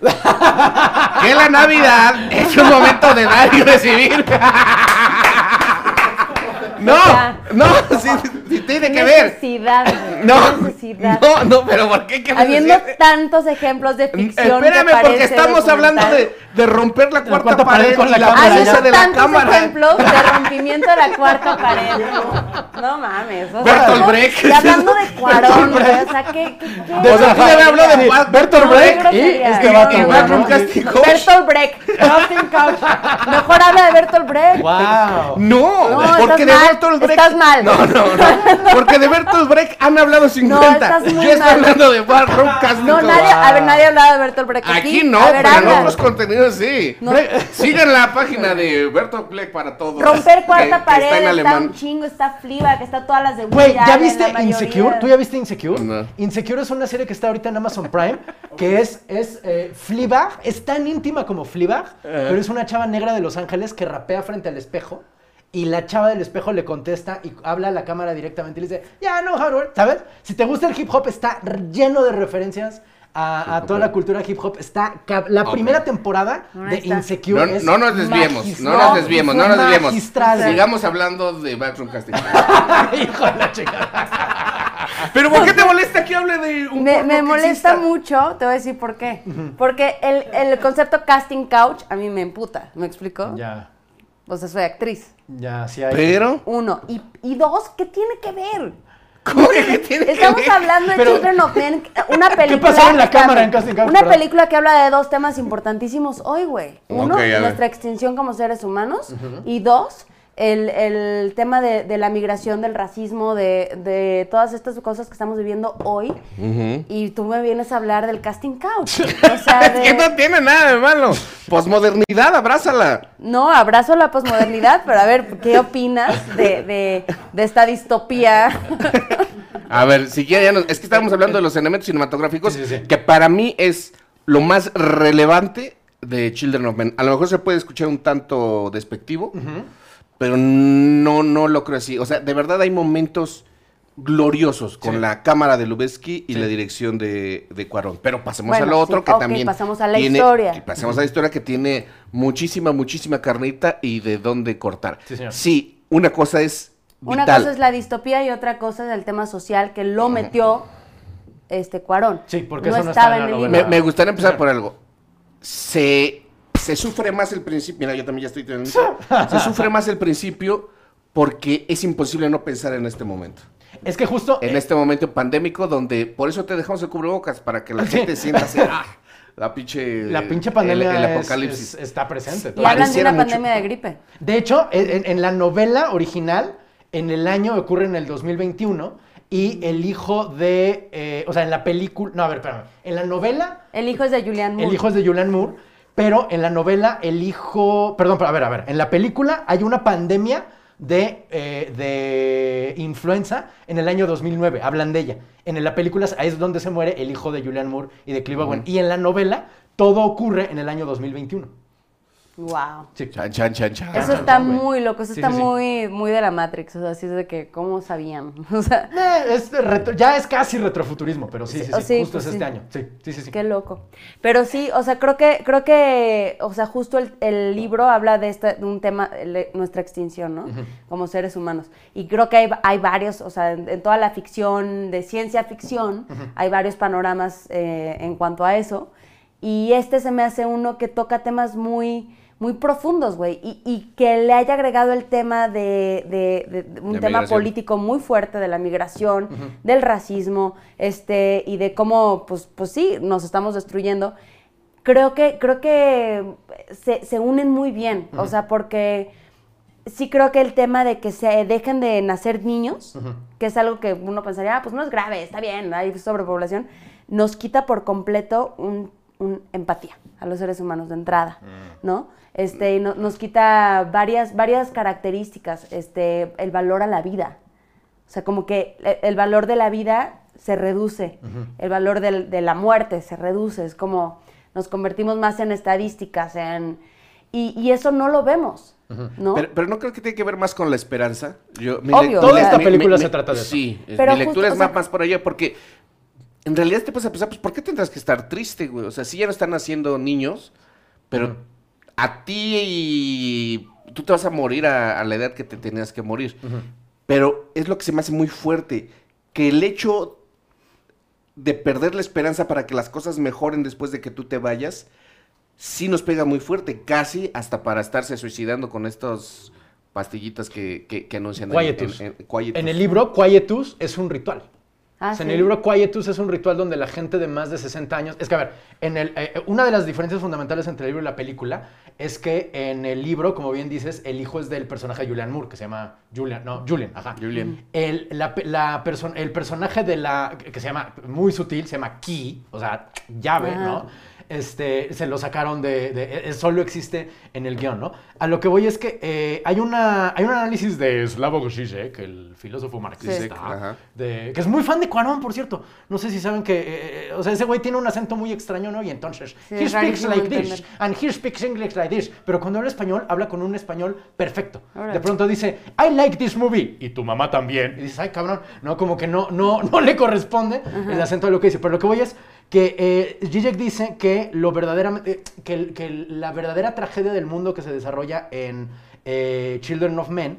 Que la Navidad es un momento de dar y recibir. No, no, sí, sí tiene que ver. Necesidad, güey. No, Necesidad. no, no, pero ¿por qué? ¿Qué Habiendo necesidad? tantos ejemplos de ficción. que Espérame, porque parece estamos hablando documental. de, de romper la cuarta, cuarta pared pared con la la cámara, Habiendo de la tantos cámara. ejemplos de rompimiento de la cuarta pared. No mames. O sea, Bertolt ¿cómo- Brecht. Y hablando de Cuarón, güey, o sea, ¿qué? qué, qué O sea, me habló de Sí, Ba- Bertolt No, Brecht qué y este No, vato, no, ¿no? Coach. Bertolt Brecht. Casting Couch. Mejor habla de Bertolt Brecht. ¡Wow! No, No, porque de Bertolt Brecht. estás mal. No, no, no. Porque de Bertolt Brecht han hablado 50. estás muy Yo estoy mal. hablando de Backroom Casting No, nadie, a ver, nadie ha hablado de Bertolt Brecht aquí. Aquí no, ver, pero en otros contenidos sí. No. Sigan la página de Bertolt Brecht para todos. Romper que- cuarta que pared está en está, un chingo, está Fleabag, está todas las de Güey, ¿ya viste. Insecure? ¿Tú ya viste Insecure? No. Insecure es una serie que está ahorita en Amazon Prime, que es, es eh, Fleabag, es tan íntima como Fleabag, pero es una chava negra de Los Ángeles que rapea frente al espejo y la chava del espejo le contesta y habla a la cámara directamente y le dice, ya, no, how to work", ¿sabes? Si te gusta el hip hop, está lleno de referencias a, a toda la cultura hip hop. Está la Ok. primera temporada Ahí de está. Insecure No, es no nos desviemos, no nos desviemos, no nos desviemos. Magistral. Sigamos hablando de Backroom Casting. Hijo de la chica. Pero ¿por qué te molesta que hable de un Me, me molesta exista? mucho, te voy a decir por qué. Porque el, el concepto casting couch a mí me emputa, ¿me explico? Ya, O sea, soy actriz. ya, sí hay. Pero, Uno. Y, y dos, ¿qué tiene que ver? ¿cómo que qué tiene que Estamos hablando de Pero- Children of Men, una película. pasó en la cámara en Casting Couch? Una Perdón. película que habla de dos temas importantísimos hoy, güey. Uno, nuestra extinción como seres humanos. Y dos, el, el tema de, de la migración, del racismo, de, de todas estas cosas que estamos viviendo hoy. Y tú me vienes a hablar del casting couch. O sea, Es que no tiene nada de malo. Posmodernidad, abrázala. No, abrazo la posmodernidad, pero a ver, ¿qué opinas de, de, de esta distopía? A ver, si quiere, ya nos- es que estábamos hablando de los elementos cinematográficos, Sí, sí, sí. que para mí es lo más relevante de Children of Men. A lo mejor se puede escuchar un tanto despectivo, pero no, no lo creo así. O sea, de verdad hay momentos gloriosos con Sí. la cámara de Lubeski y Sí. la dirección de, de Cuarón. Pero pasemos Bueno, a lo otro sí, que ok, también pasamos a la tiene- historia. que pasemos a la historia que tiene muchísima, muchísima carnita y de dónde cortar. Sí, señor. Sí, una cosa es Una vital. cosa es la distopía y otra cosa es el tema social que lo metió este Cuarón. Sí, porque no eso no está estaba en el libro. Me, me gustaría empezar por algo. Se, se sufre más el principio. Mira, yo también ya estoy teniendo. Se sufre más el principio porque es imposible no pensar en este momento. Es que justo. En eh, este momento pandémico donde por eso te dejamos el cubrebocas para que la Sí. gente sienta así, ah, la pinche la pinche pandemia el, apocalipsis. es- está presente. Y hablan de una mucho. pandemia de gripe. De hecho, en, en la novela original, en el año ocurre en el 2021 y el hijo de, eh, o sea, en la película, no, a ver, espérame, en la novela El hijo es de Julian Moore. el hijo es de Julian Moore, pero en la novela el hijo, perdón, pero a ver, a ver, en la película hay una pandemia de, eh, de influenza en el año 2009, hablan de ella. En la película ahí es donde se muere el hijo de Julian Moore y de Clive Owen. Y en la novela todo ocurre en el año 2021. Wow. Sí. Chan, chan, chan, chan. Eso está muy loco, eso Sí, está sí, muy, muy de la Matrix, o sea, así es de que, ¿cómo sabían? O sea, Eh, es retro- ya es casi retrofuturismo, pero sí, sí, oh, sí, justo pues es este año. Sí, sí, sí. sí. Qué loco. Pero sí, o sea, creo que, creo que, o sea, justo el, el libro habla de este, de un tema, nuestra extinción, ¿no? Como seres humanos. Y creo que hay, hay varios, o sea, en, en toda la ficción, de ciencia ficción, hay varios panoramas eh, en cuanto a eso. Y este se me hace uno que toca temas muy, muy profundos, güey. Y, y que le haya agregado el tema de, de- un De tema migración. político muy fuerte de la migración, del racismo, este, y de cómo, pues, pues sí, nos estamos destruyendo. Creo que, creo que se, se unen muy bien. O sea, porque sí creo que el tema de que se dejen de nacer niños, que es algo que uno pensaría, ah, pues no es grave, está bien, hay sobrepoblación, nos quita por completo un, un empatía a los seres humanos de entrada, ¿no? Este, no- nos quita varias, varias características, este, el valor a la vida. O sea, como que e- el valor de la vida se reduce, el valor del- de la muerte se reduce, es como nos convertimos más en estadísticas, en, y, y eso no lo vemos, ¿no? Pero, pero no creo que tiene que ver más con la esperanza. Yo, mi Obvio, Toda sea- esta película se trata de eso. Sí, Pero mi justo, lectura o es sea- más, más por allá porque en realidad te puedes a pensar, pues, ¿por qué tendrás que estar triste, güey? O sea, sí ya no están naciendo niños, pero a ti tú te vas a morir a, a la edad que te tenías que morir. Pero es lo que se me hace muy fuerte, que el hecho de perder la esperanza para que las cosas mejoren después de que tú te vayas, sí nos pega muy fuerte, casi hasta para estarse suicidando con estas pastillitas que, que, que anuncian. en-. En, en- Quietus. En el libro, Quietus es un ritual. Ah, O sea, En el libro Quietus es un ritual donde la gente de más de 60 años... Es que, a ver, en el, eh, una de las diferencias fundamentales entre el libro y la película es que en el libro, como bien dices, el hijo es del personaje de Julian Moore, que se llama Julian, no, Julian, ajá. Julian. El, la la perso- el personaje de la... que se llama, muy sutil, se llama Key, o sea, llave, Ajá. ¿no? Este, se lo sacaron de, de- eh, Solo existe en el guion, ¿no? A lo que voy es que eh, hay, una, hay un análisis de Slavoj Žižek, el filósofo marxista, ajá. de- que es muy fan de Cuarón, por cierto. No sé si saben que, eh, eh, o sea, ese güey tiene un acento muy extraño, ¿no? Y entonces, Sí, he speaks like this, and he speaks English like this. Pero cuando habla español, habla con un español perfecto. Órale. De pronto dice, I like this movie, y tu mamá también. Y dices, ay, cabrón, no, como que no, no, no le corresponde el acento de lo que dice. Pero lo que voy es que eh, Zizek dice que lo verdaderamente, el- que la verdadera tragedia del mundo que se desarrolla en eh, Children of Men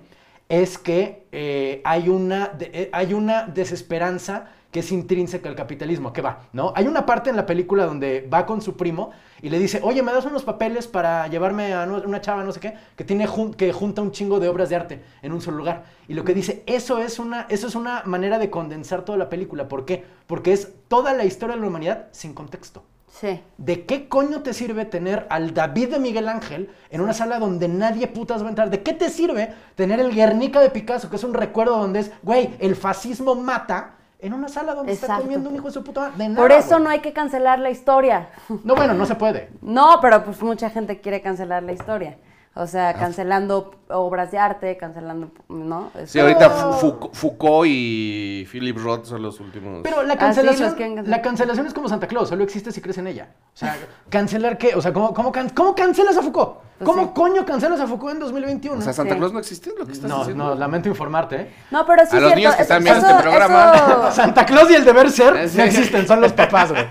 es que eh, hay, una, eh, hay una desesperanza que es intrínseca al capitalismo, que va, ¿no? Hay una parte en la película donde va con su primo y le dice, oye, ¿me das unos papeles para llevarme a una chava, no sé qué, que, tiene jun- que junta un chingo de obras de arte en un solo lugar? Y lo que dice, eso es, una, eso es una manera de condensar toda la película. ¿Por qué? Porque es toda la historia de la humanidad sin contexto. Sí. ¿De qué coño te sirve tener al David de Miguel Ángel en una sala donde nadie putas va a entrar? ¿De qué te sirve tener el Guernica de Picasso, que es un recuerdo donde es, güey, el fascismo mata, en una sala donde está comiendo un hijo de su puta madre? De nada, Por eso no hay que cancelar la historia. No, bueno, no se puede. No, pero pues mucha gente quiere cancelar la historia. O Ah. sea, cancelando obras de arte, cancelando, ¿no? Sí, ahorita Foucault, Foucault y Philip Roth son los últimos. Pero la Ah, sí, cancelación, la cancelación es como Santa Claus, solo existe si crees en ella. O sea, ¿cancelar qué? O sea, ¿cómo, cómo, can- cómo cancelas a Foucault? Pues ¿Cómo sí. coño cancelas a Foucault en 2021? o sea, Santa Sí. Claus no existe, lo que estás no, diciendo. no, lamento informarte, ¿eh? No, pero sí A los cierto, niños que están viendo este programa. Eso, Santa Claus y el deber ser Sí. no existen, son los papás, güey.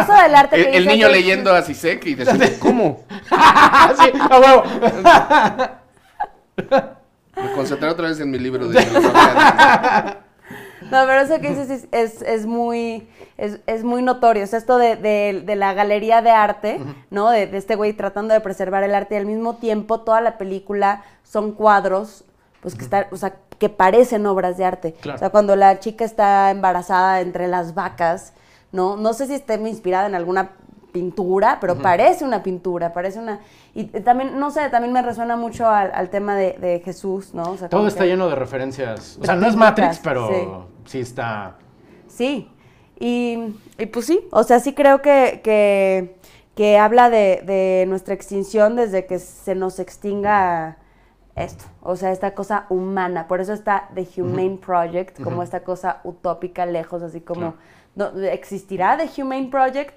eso del arte que El, el dices niño leyendo a Sisek y diciendo, ¿cómo? sí, a huevo. Me concentré otra vez en mi libro de. No, pero eso que dices es, es, es muy, es, es muy notorio. O sea, esto de, de- de la galería de arte, ¿no? De, de este güey tratando de preservar el arte y al mismo tiempo toda la película son cuadros, pues que están, o sea, que parecen obras de arte. Claro. O sea, cuando la chica está embarazada entre las vacas, ¿no? No sé si esté inspirada en alguna pintura, pero parece una pintura, parece una... Y también, no sé, también me resuena mucho al, al tema de, de Jesús, ¿no? O sea, Todo está que- lleno de referencias. O sea, no es Matrix, pero sí. Sí, está. Sí, y, y pues sí, o sea, sí creo que, que, que habla de, de nuestra extinción desde que se nos extinga esto, o sea, esta cosa humana, por eso está The Humane Project, como esta cosa utópica lejos, así como, no, ¿existirá The Humane Project?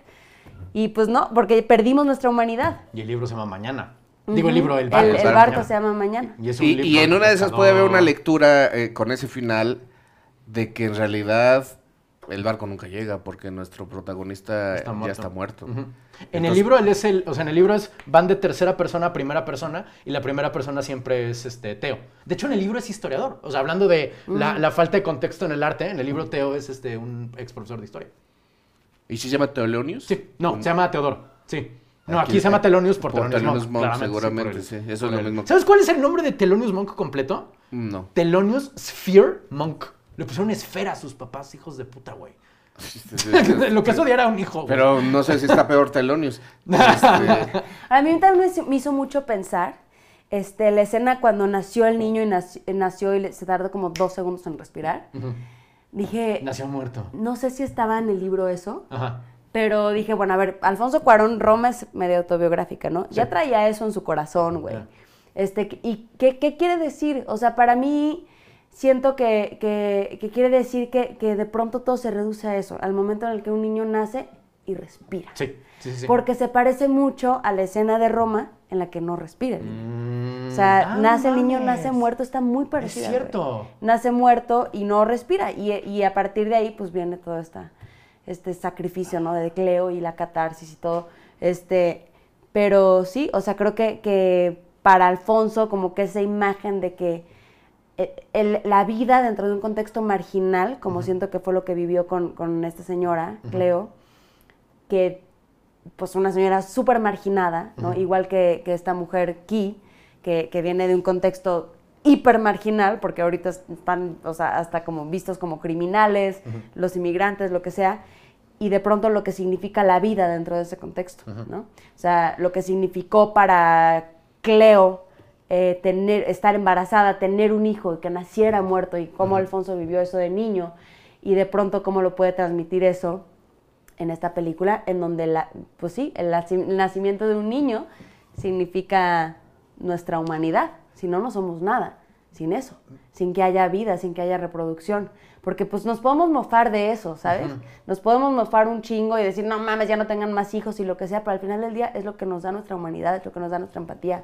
Y pues no, porque perdimos nuestra humanidad. Y el libro se llama Mañana. Digo el libro, el barco. El, se el llama barco Mañana. se llama Mañana. Y, es un Y, libro y en una de esas puede haber una lectura eh, con ese final de que en realidad el barco nunca llega porque nuestro protagonista Está ya muerto. está muerto. En el libro él es el, o sea, en el libro es van de tercera persona a primera persona y la primera persona siempre es este Teo. De hecho, en el libro es historiador. O sea, hablando de la, la falta de contexto en el arte, en el libro Teo es este un ex profesor de historia. ¿Y si se llama Teolonius? Sí, no, se llama Teodoro. Sí. No, aquí, Aquí- se llama Telonius por, por Telonius Monk. Monk, seguramente, sí, eso es lo mismo. ¿Sabes cuál es el nombre de Telonius Monk completo? No. Telonius Sphere Monk. Le pusieron esfera a sus papás, hijos de puta, güey. Lo que es odiar a un hijo, güey. Pero no sé si está peor Telonius. Este, A mí también me hizo- mucho pensar este, la escena cuando nació el niño y nació, nació y se tardó como dos segundos en respirar. Dije, Nació muerto. no sé si estaba en el libro eso, Ajá. pero dije, bueno, a ver, Alfonso Cuarón, Roma es medio autobiográfica, ¿no? Ya traía eso en su corazón, güey. Este, ¿Y qué, qué quiere decir? O sea, para mí siento que, que- que quiere decir que, que de pronto todo se reduce a eso, al momento en el que un niño nace y respira. Sí, sí, sí. Porque se parece mucho a la escena de Roma en la que no respira el niño. Mm, O sea, ah, nace el niño, nace muerto, está muy parecido. Es cierto. Nace muerto y no respira. Y, y a partir de ahí, pues viene todo esta, este sacrificio, ¿no? De Cleo y la catarsis y todo. Este, pero sí, o sea, creo que, que para Alfonso, como que esa imagen de que el- la vida dentro de un contexto marginal, como siento que fue lo que vivió con, con esta señora, Cleo, que pues una señora súper marginada, ¿no? Igual que, que esta mujer Ki, que, que viene de un contexto hiper marginal, porque ahorita están, o sea, hasta como vistos como criminales, los inmigrantes, lo que sea, y de pronto lo que significa la vida dentro de ese contexto, ¿no? O sea, lo que significó para Cleo eh, tener, estar embarazada, tener un hijo y que naciera muerto, y cómo Alfonso vivió eso de niño, y de pronto cómo lo puede transmitir eso en esta película, en donde, la, pues sí, el, naci- el nacimiento de un niño significa nuestra humanidad. Si no, no somos nada sin eso, sin que haya vida, sin que haya reproducción. Porque pues nos podemos mofar de eso, ¿sabes? Nos podemos mofar un chingo y decir, no mames, ya no tengan más hijos y lo que sea, pero al final del día es lo que nos da nuestra humanidad, es lo que nos da nuestra empatía.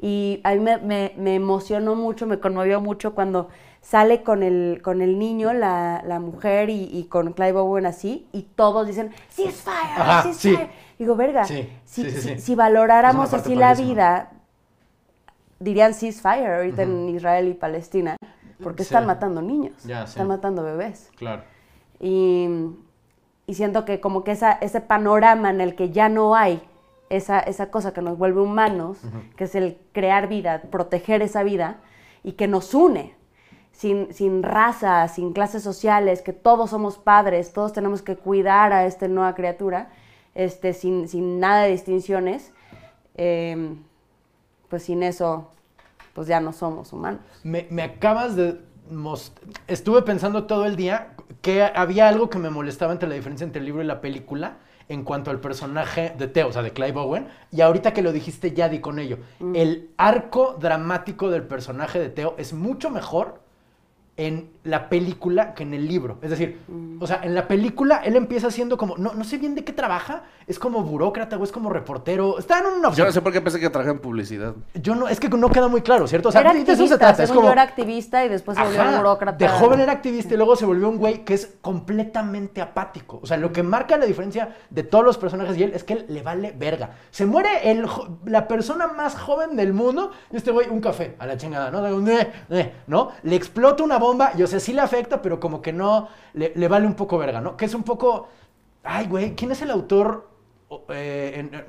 Y a mí me, me- me emocionó mucho, me conmovió mucho cuando sale con el, con el niño, la, la mujer y, y con Clive Owen así, y todos dicen, ceasefire, Ajá, ceasefire. sí. Digo, verga, Sí, si, sí, sí, si- sí. si valoráramos Es así la vida, dirían ceasefire ahorita en Israel y Palestina, porque Sí. están matando niños, Ya, sí. están matando bebés. Claro. Y, y siento que como que esa, ese panorama en el que ya no hay esa, esa cosa que nos vuelve humanos, que es el crear vida, proteger esa vida, y que nos une, sin, sin raza, sin clases sociales, que todos somos padres, todos tenemos que cuidar a esta nueva criatura, este, sin, sin nada de distinciones, eh, pues sin eso, pues ya no somos humanos. Me, me acabas de mostrar. Estuve pensando todo el día que había algo que me molestaba entre la diferencia entre el libro y la película en cuanto al personaje de Theo, o sea, de Clive Owen. Y ahorita que lo dijiste, ya di con ello. El arco dramático del personaje de Theo es mucho mejor en la película que en el libro. Es decir, o sea, en la película él empieza siendo como, no, no sé bien de qué trabaja, es como burócrata o es como reportero, está en una Yo no sé por qué pensé que trabajaba en publicidad. Yo no, es que no queda muy claro, ¿cierto? O sea, era de eso se trata, es como... yo era activista y después se volvió Ajá, burócrata. De joven era activista y luego se volvió un güey que es completamente apático. O sea, lo que marca la diferencia de todos los personajes y él es que él le vale verga. Se muere el, la persona más joven del mundo y este güey, un café, a la chingada, ¿no? De un, eh, eh, ¿no? Le explota una bomba y, o sea, sí le afecta, pero como que no, le, le vale un poco verga, ¿no? Que es un poco... Ay, güey, ¿quién es el autor? Eh, en- eh,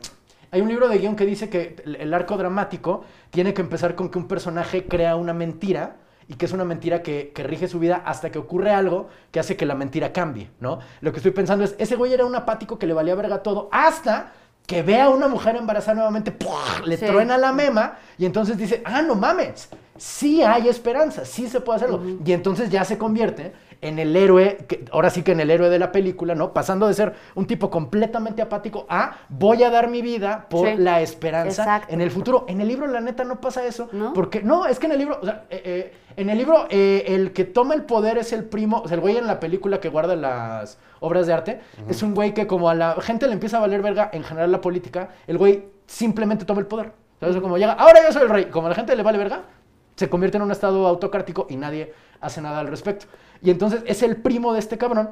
hay un libro de guion que dice que el, el arco dramático tiene que empezar con que un personaje crea una mentira y que es una mentira que, que rige su vida hasta que ocurre algo que hace que la mentira cambie, ¿no? Lo que estoy pensando es, ese güey era un apático que le valía verga todo hasta que ve a una mujer embarazada nuevamente, ¡pua! le Sí. truena la mema y entonces dice, ah, no mames, sí hay esperanza, sí se puede hacerlo. Y entonces ya se convierte en el héroe, que, ahora sí que en el héroe de la película, ¿no? Pasando de ser un tipo completamente apático a voy a dar mi vida por Sí. la esperanza Exacto. en el futuro. En el libro, la neta, no pasa eso. ¿No? Porque, no, es que en el libro, o sea, eh, eh, en el libro, eh, el que toma el poder es el primo, o sea, el güey en la película que guarda las obras de arte, es un güey que como a la gente le empieza a valer verga en general la política, el güey simplemente toma el poder. ¿Sabes? Como llega, ahora yo soy el rey. Como a la gente le vale verga, se convierte en un estado autocrático y nadie hace nada al respecto. Y entonces es el primo de este cabrón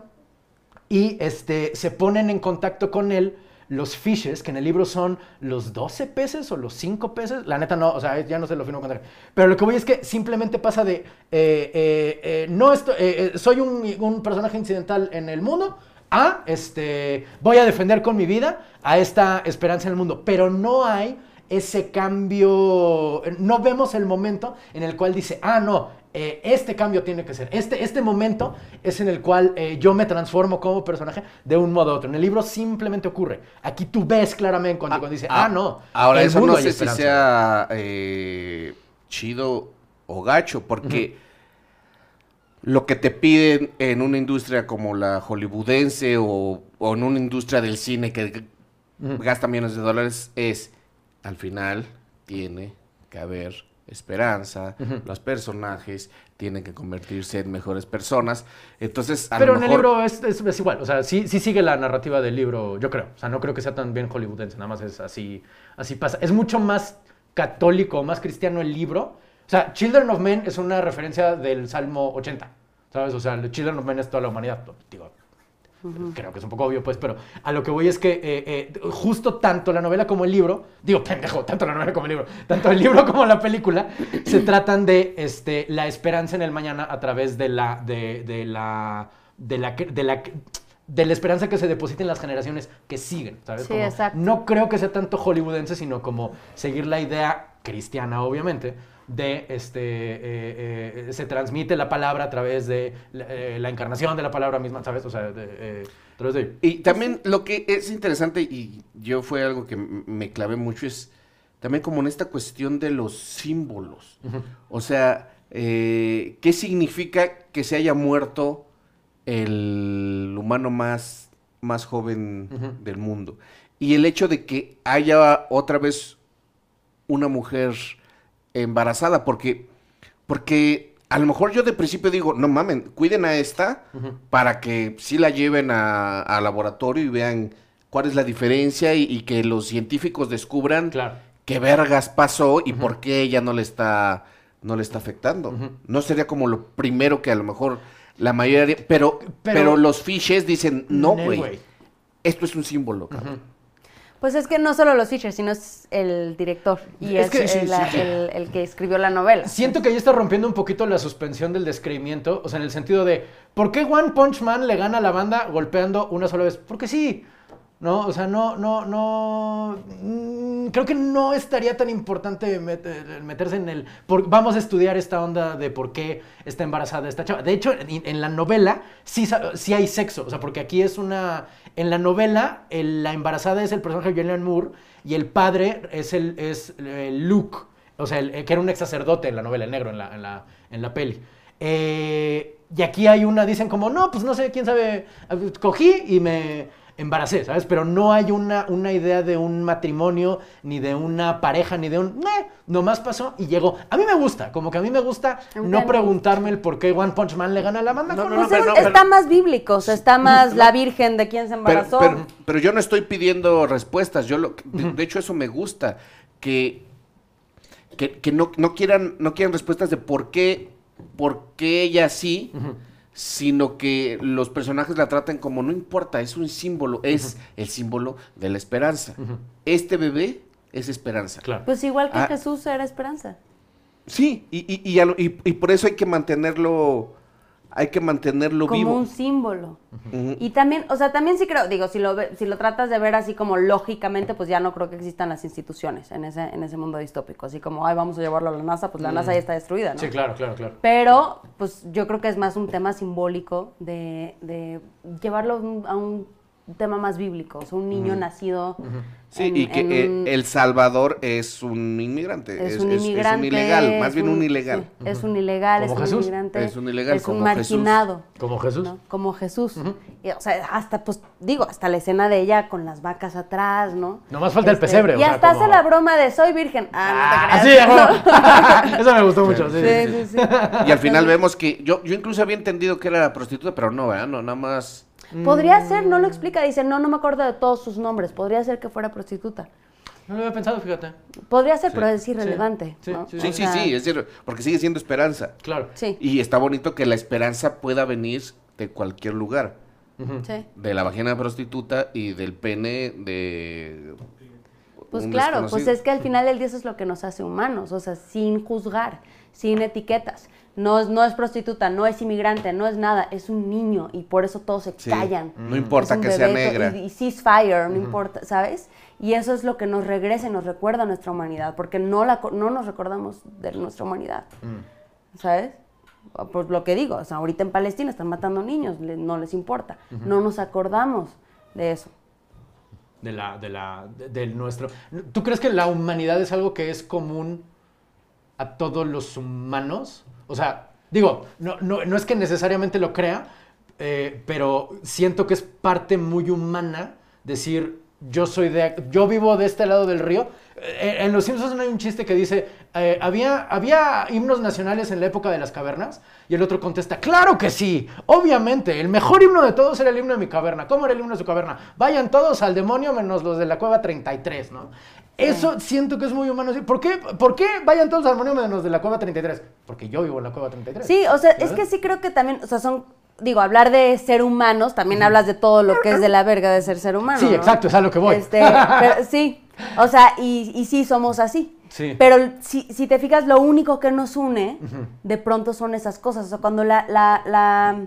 y este, se ponen en contacto con él los fishes, que en el libro son los 12 peces o los 5 peces. La neta no, o sea, ya no se lo firmo contar. Pero lo que voy es que simplemente pasa de, eh, eh, eh, no esto, eh, soy un, un personaje incidental en el mundo, a, este, voy a defender con mi vida a esta esperanza en el mundo. Pero no hay ese cambio, no vemos el momento en el cual dice, ah, no, eh, este cambio tiene que ser, este, este momento es en el cual eh, yo me transformo como personaje de un modo a otro. En el libro simplemente ocurre. Aquí tú ves claramente cuando, cuando dice, ah, no. Ahora, eso no sé si esperanza". sea eh, chido o gacho, porque lo que te piden en una industria como la hollywoodense o, o en una industria del cine que gasta millones de dólares es, al final, tiene que haber esperanza, los personajes tienen que convertirse en mejores personas. Entonces, a Pero lo en el libro es, es- es igual, o sea, sí, sí sigue la narrativa del libro, yo creo. O sea, no creo que sea tan bien hollywoodense, nada más es así, así pasa. Es mucho más católico, más cristiano el libro. O sea, Children of Men es una referencia del Salmo 80, ¿sabes? O sea, el Children of Men es toda la humanidad. Digo, creo que es un poco obvio, pues, pero a lo que voy es que eh, eh, justo tanto la novela como el libro, digo, pendejo, tanto la novela como el libro, tanto el libro como la película, se tratan de este, la esperanza en el mañana a través de la, de, de la, de la, de la, de la esperanza que se deposita en las generaciones que siguen, ¿sabes? Sí, Como, exacto. No creo que sea tanto hollywoodense, sino como seguir la idea cristiana, obviamente, de este eh, eh, se transmite la palabra a través de la, eh, la encarnación de la palabra misma, ¿sabes? O sea, de, a través de Y también lo que es interesante, y yo fue algo que me clavé mucho, es también como en esta cuestión de los símbolos. O sea, ¿qué significa que se haya muerto el humano más, más joven del mundo? Y el hecho de que haya otra vez una mujer embarazada, porque, porque a lo mejor yo de principio digo, no mamen, cuiden a esta para que sí la lleven a, a laboratorio y vean cuál es la diferencia y, y que los científicos descubran Claro. qué vergas pasó y por qué ella no le está no le está afectando. No sería como lo primero que a lo mejor la mayoría, pero pero, Pero- los fishes dicen, no, güey, esto es un símbolo, cabrón. Pues es que no solo los features, sino es el director y Es es, que- el, sí, sí, sí. el- el que escribió la novela. Siento que ahí está rompiendo un poquito la suspensión del descreimiento, o sea, en el sentido de, ¿por qué One Punch Man le gana a la banda golpeando una sola vez? Porque sí, ¿no? O sea, no, no, no, mm, creo que no estaría tan importante met- meterse en el, por- vamos a estudiar esta onda de por qué está embarazada esta chava. De hecho, en, la novela sí, sí hay sexo, o sea, porque aquí es una, en la novela el- la embarazada es el personaje de Julianne Moore y el padre es, el, es eh, Luke. O sea, eh, que era un ex sacerdote en la novela, el negro en la, en la, en la peli. Eh, y aquí hay una, dicen como, no, pues no sé, quién sabe, cogí y me embaracé, ¿sabes? Pero no hay una, una idea de un matrimonio, ni de una pareja, ni de un, "Meh", nomás pasó y llegó. A mí me gusta, como que a mí me gusta no preguntarme el por qué One Punch Man le gana a la banda. No, con no, Pues es- pero no, está pero- más bíblico, o sea, está más la virgen de quien se embarazó. pero, pero yo no estoy pidiendo respuestas. Yo lo, de, de hecho eso me gusta que que, que no, no quieran no quieran respuestas de por qué por qué ella sí, sino que los personajes la traten como no importa, es un símbolo, es el símbolo de la esperanza. Este bebé es esperanza. Claro. Pues igual que Ah. Jesús era esperanza. Sí, y, y, y, a lo- y- y por eso hay que mantenerlo hay que mantenerlo como vivo. un símbolo. Y también, o sea, también sí creo, digo, si lo, ve- si lo tratas de ver así como lógicamente, pues ya no creo que existan las instituciones en ese, en ese mundo distópico. Así como, ay, vamos a llevarlo a la NASA, pues la NASA ya está destruida, ¿no? Sí, claro, claro, claro. Pero, pues yo creo que es más un tema simbólico de, de llevarlo a un- a un tema más bíblico. O sea, un niño nacido. Sí, en- y que en eh, un- El Salvador es un inmigrante, es, un inmigrante. un ilegal, más es bien un, ilegal. sí, es un ilegal, Como es un Jesús. inmigrante. Es un ilegal, es un como Jesús. marginado. Como Jesús. ¿no? Como Jesús. Y, o sea, hasta, pues, digo, hasta la escena de ella con las vacas atrás, ¿no? Este, Nomás falta el pesebre, o Y sea, hasta como- hace la broma de soy virgen. Ah, Ah, no sí, te a creas. huevo. Eso me gustó mucho. Sí, sí, Sí, sí. sí, sí. Y al final vemos que yo, yo incluso había entendido que era prostituta, pero no, ¿verdad? No, nada más. Podría ser, no lo explica, dice, no, no me acuerdo de todos sus nombres, podría ser que fuera prostituta. No lo había pensado, fíjate. Podría ser, Sí. pero es irrelevante. Sí, ¿no? sí, Sí, sí, sea, sí, es decir, porque sigue siendo esperanza. Claro. Sí, Y está bonito que la esperanza pueda venir de cualquier lugar. Sí. De la vagina prostituta y del pene de... Pues claro, pues es que al final del día eso es lo que nos hace humanos, o sea, sin juzgar, sin etiquetas. No es, no es prostituta, no es inmigrante, no es nada, es un niño y por eso todos se Sí, callan. no importa que sea negra. Y, y ceasefire, no importa, ¿sabes? Y eso es lo que nos regresa y nos recuerda a nuestra humanidad, porque no, la, no nos recordamos de nuestra humanidad, ¿sabes? Pues lo que digo, o sea, ahorita en Palestina están matando niños, le- no les importa, no nos acordamos de eso. de la, de la, de- del nuestro. ¿Tú crees que la humanidad es algo que es común a todos los humanos? O sea, digo, no, no, no es que necesariamente lo crea, eh, pero siento que es parte muy humana decir, yo soy de, yo vivo de este lado del río. Eh, en Los Simpsons hay un chiste que dice, eh, había, había himnos nacionales en la época de las cavernas, y el otro contesta, claro que sí, obviamente, el mejor himno de todos era el himno de mi caverna. ¿Cómo era el himno de su caverna? Vayan todos al demonio menos los de la cueva 33, ¿no? Eso siento que es muy humano. ¿Por qué, ¿Por qué vayan todos al demonio menos de la cueva 33? Porque yo vivo en la cueva 33. Sí, o sea, es que sí creo que también, o sea, son, digo, hablar de ser humanos, también hablas de todo lo que es de la verga de ser ser humano. Sí, ¿no? exacto, es a lo que voy. Este, pero sí, o sea, y, y sí somos así. Sí. Pero si, si te fijas, lo único que nos une, de pronto son esas cosas. O sea, cuando la, la, la-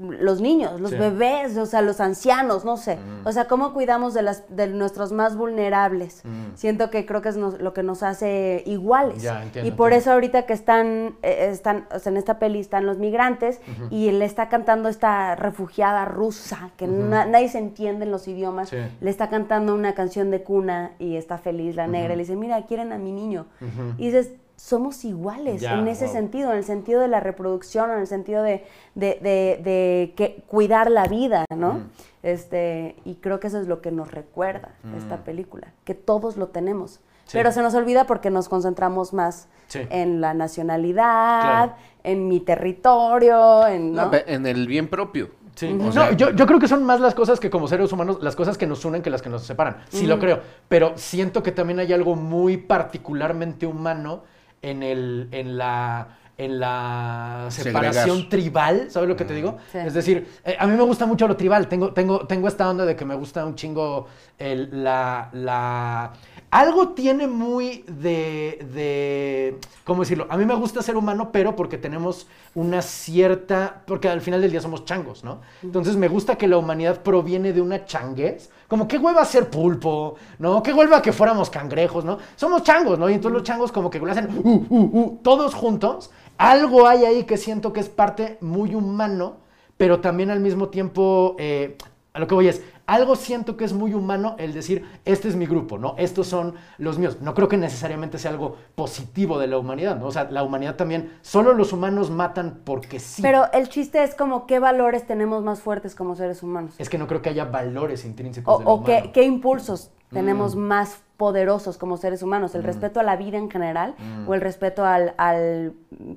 los niños, los Sí. bebés, o sea, los ancianos, no sé. O sea, cómo cuidamos de, las, de nuestros más vulnerables. Siento que creo que es nos- lo que nos hace iguales. Ya, entiendo, y por entiendo. eso ahorita que están, eh, están o sea, en esta peli están los migrantes y le está cantando esta refugiada rusa, que na- nadie se entiende en los idiomas, Sí. le está cantando una canción de cuna y está feliz la negra, y le dice, mira, quieren a mi niño. Y dices, somos iguales Ya, en ese wow. sentido, en el sentido de la reproducción, en el sentido de, de- de- de que cuidar la vida, ¿no? este, y creo que eso es lo que nos recuerda esta película, que todos lo tenemos. Sí. Pero se nos olvida porque nos concentramos más Sí. en la nacionalidad, Claro. en mi territorio, en... ¿no? No, pe- en el bien propio. Sí. O No, yo, yo creo que son más las cosas que como seres humanos, las cosas que nos unen que las que nos separan. Sí lo creo. Pero siento que también hay algo muy particularmente humano en el, en la en la Segregar. separación tribal, ¿sabes lo que te digo? Sí. Es decir, eh, a mí me gusta mucho lo tribal, tengo, tengo, tengo esta onda de que me gusta un chingo el- la, la... Algo tiene muy de, de, ¿cómo decirlo? A mí me gusta ser humano, pero porque tenemos una cierta, porque al final del día somos changos, ¿no? Entonces me gusta que la humanidad proviene de una changuez, como qué hueva ser pulpo, ¿no? Qué hueva que fuéramos cangrejos, ¿no? Somos changos, ¿no? Y entonces los changos como que lo hacen, uh, uh, uh, todos juntos. Algo hay ahí que siento que es parte muy humano, pero también al mismo tiempo, eh, a lo que voy es, algo siento que es muy humano el decir, este es mi grupo, ¿no? Estos son los míos. No creo que necesariamente sea algo positivo de la humanidad, ¿no? O sea, la humanidad también, solo los humanos matan porque sí. Pero el chiste es como qué valores tenemos más fuertes como seres humanos. es que no creo que haya valores intrínsecos O, de lo o qué, humano. Mm. qué impulsos tenemos más poderosos como seres humanos, el respeto a la vida en general Mm. o el respeto al, al,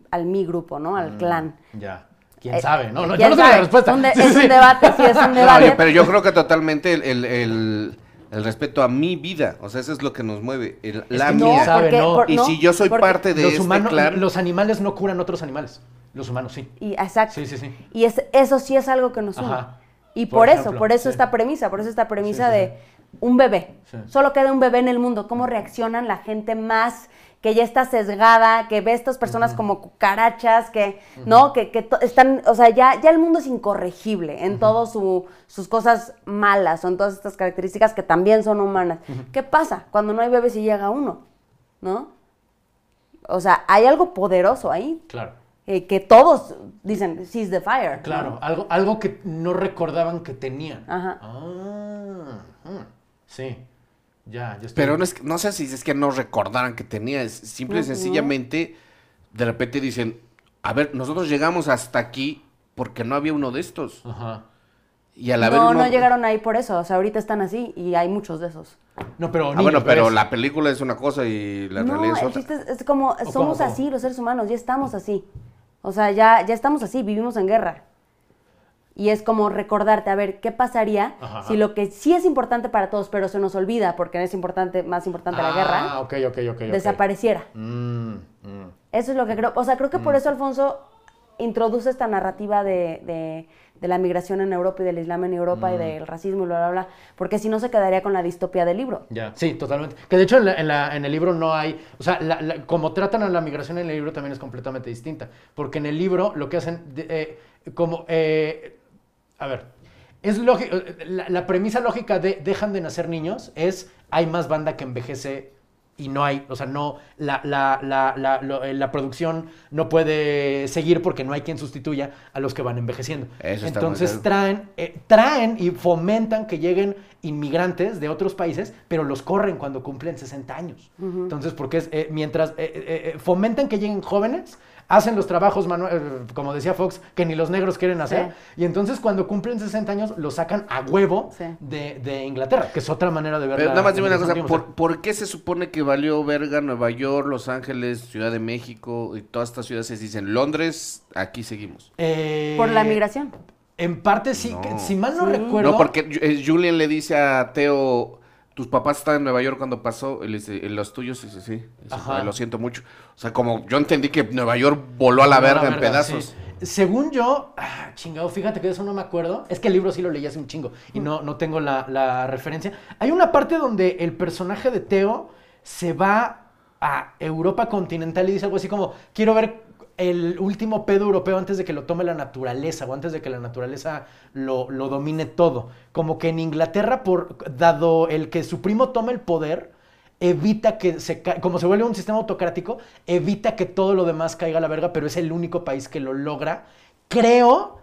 al mi grupo, ¿no? Al clan. Ya. ¿Quién Eh, sabe? No, no, ¿quién yo no sé la respuesta. Un de- Sí, es sí. un debate, sí, es un No, debate. yo- pero yo creo que totalmente el, el- el- el respeto a mi vida, o sea, eso es lo que nos mueve, el- la que no, mía. sabe, porque, no. por- Y no, si yo soy porque- parte de los, este humanos, clan, los animales no curan otros animales. Los humanos sí. Y, exacto. Sí, sí, sí. Y es, eso sí es algo que nos une. Ajá. Y Por por, eso, por eso sí. esta premisa, por eso esta premisa Sí, sí, de un bebé. Sí. Solo queda un bebé en el mundo. ¿Cómo reaccionan la gente más que ya está sesgada, que ve a estas personas como cucarachas, que, ¿no? Que, que están, o sea, ya, ya el mundo es incorregible en todas sus cosas malas, en todas estas características que también son humanas. ¿Qué pasa cuando no hay bebés y llega uno? ¿No? O sea, hay algo poderoso ahí, Claro. eh, que todos dicen, seize the fire. ¿no? Claro, algo, algo que no recordaban que tenían. Ajá. Ah, sí. Ya, yo estoy. pero no, es, que- no sé si es que no recordaran que tenía, es simple y sencillamente, de repente dicen, a ver, nosotros llegamos hasta aquí porque no había uno de estos. Ajá. Y al haber No, uno- no llegaron ahí por eso. O sea, ahorita están así y hay muchos de esos. No, pero. Ah, bueno, pero la película es una cosa y la no, realidad es otra. es, es como, cómo, somos cómo? así los seres humanos, ya estamos así. O sea, ya, ya estamos así, vivimos en guerra. Y es como recordarte, a ver, ¿qué pasaría Ajá. si lo que sí es importante para todos, pero se nos olvida porque es importante, más importante la guerra, Ah, desapareciera? Mm, mm. Eso es lo que creo. O sea, creo que por eso Alfonso introduce esta narrativa de, de- de la migración en Europa y del Islam en Europa y del racismo y bla, bla, bla. Porque si no se quedaría con la distopía del libro. Ya, sí, totalmente. Que de hecho en, la- en la- en el libro no hay, o sea, la- como tratan a la migración en el libro también es completamente distinta. Porque en el libro lo que hacen, eh, como, eh, a ver, es lógico, la, la premisa lógica de dejan de nacer niños es hay más banda que envejece y no hay, o sea, no, la, la, la, eh, la producción no puede seguir porque no hay quien sustituya a los que van envejeciendo. Eso está Entonces traen, eh, traen y fomentan que lleguen inmigrantes de otros países, pero los corren cuando cumplen 60 años. Entonces, porque es, eh, mientras eh, eh, eh, fomentan que lleguen jóvenes, hacen los trabajos, eh, como decía Fox, que ni los negros quieren hacer, y entonces cuando cumplen 60 años, los sacan a huevo Sí. de, de Inglaterra, que es otra manera de ver Pero la- nada más dime una cosa, ¿por, por qué se supone que valió verga Nueva York, Los Ángeles, Ciudad de México y todas estas ciudades se dicen Londres, aquí seguimos? Eh, Por la migración. En parte sí, que- si mal no Sí. recuerdo. No, porque eh, Julian le dice a Teo, tus papás estaban en Nueva York cuando pasó, él dice, "¿En los tuyos, dice, sí, Dice, Ajá. "Ay, lo siento mucho. O sea, como yo entendí que Nueva York voló a la verga en pedazos. sí. Según yo, ah, chingado, fíjate que de eso no me acuerdo. Es que el libro sí lo leí hace un chingo y no, no tengo la, la referencia. Hay una parte donde el personaje de Teo se va a Europa continental y dice algo así como, quiero ver el último pedo europeo antes de que lo tome la naturaleza o antes de que la naturaleza lo, lo domine todo. Como que en Inglaterra, por, dado el que su primo tome el poder, evita que se como se vuelve un sistema autocrático, evita que todo lo demás caiga a la verga, pero es el único país que lo logra. Creo,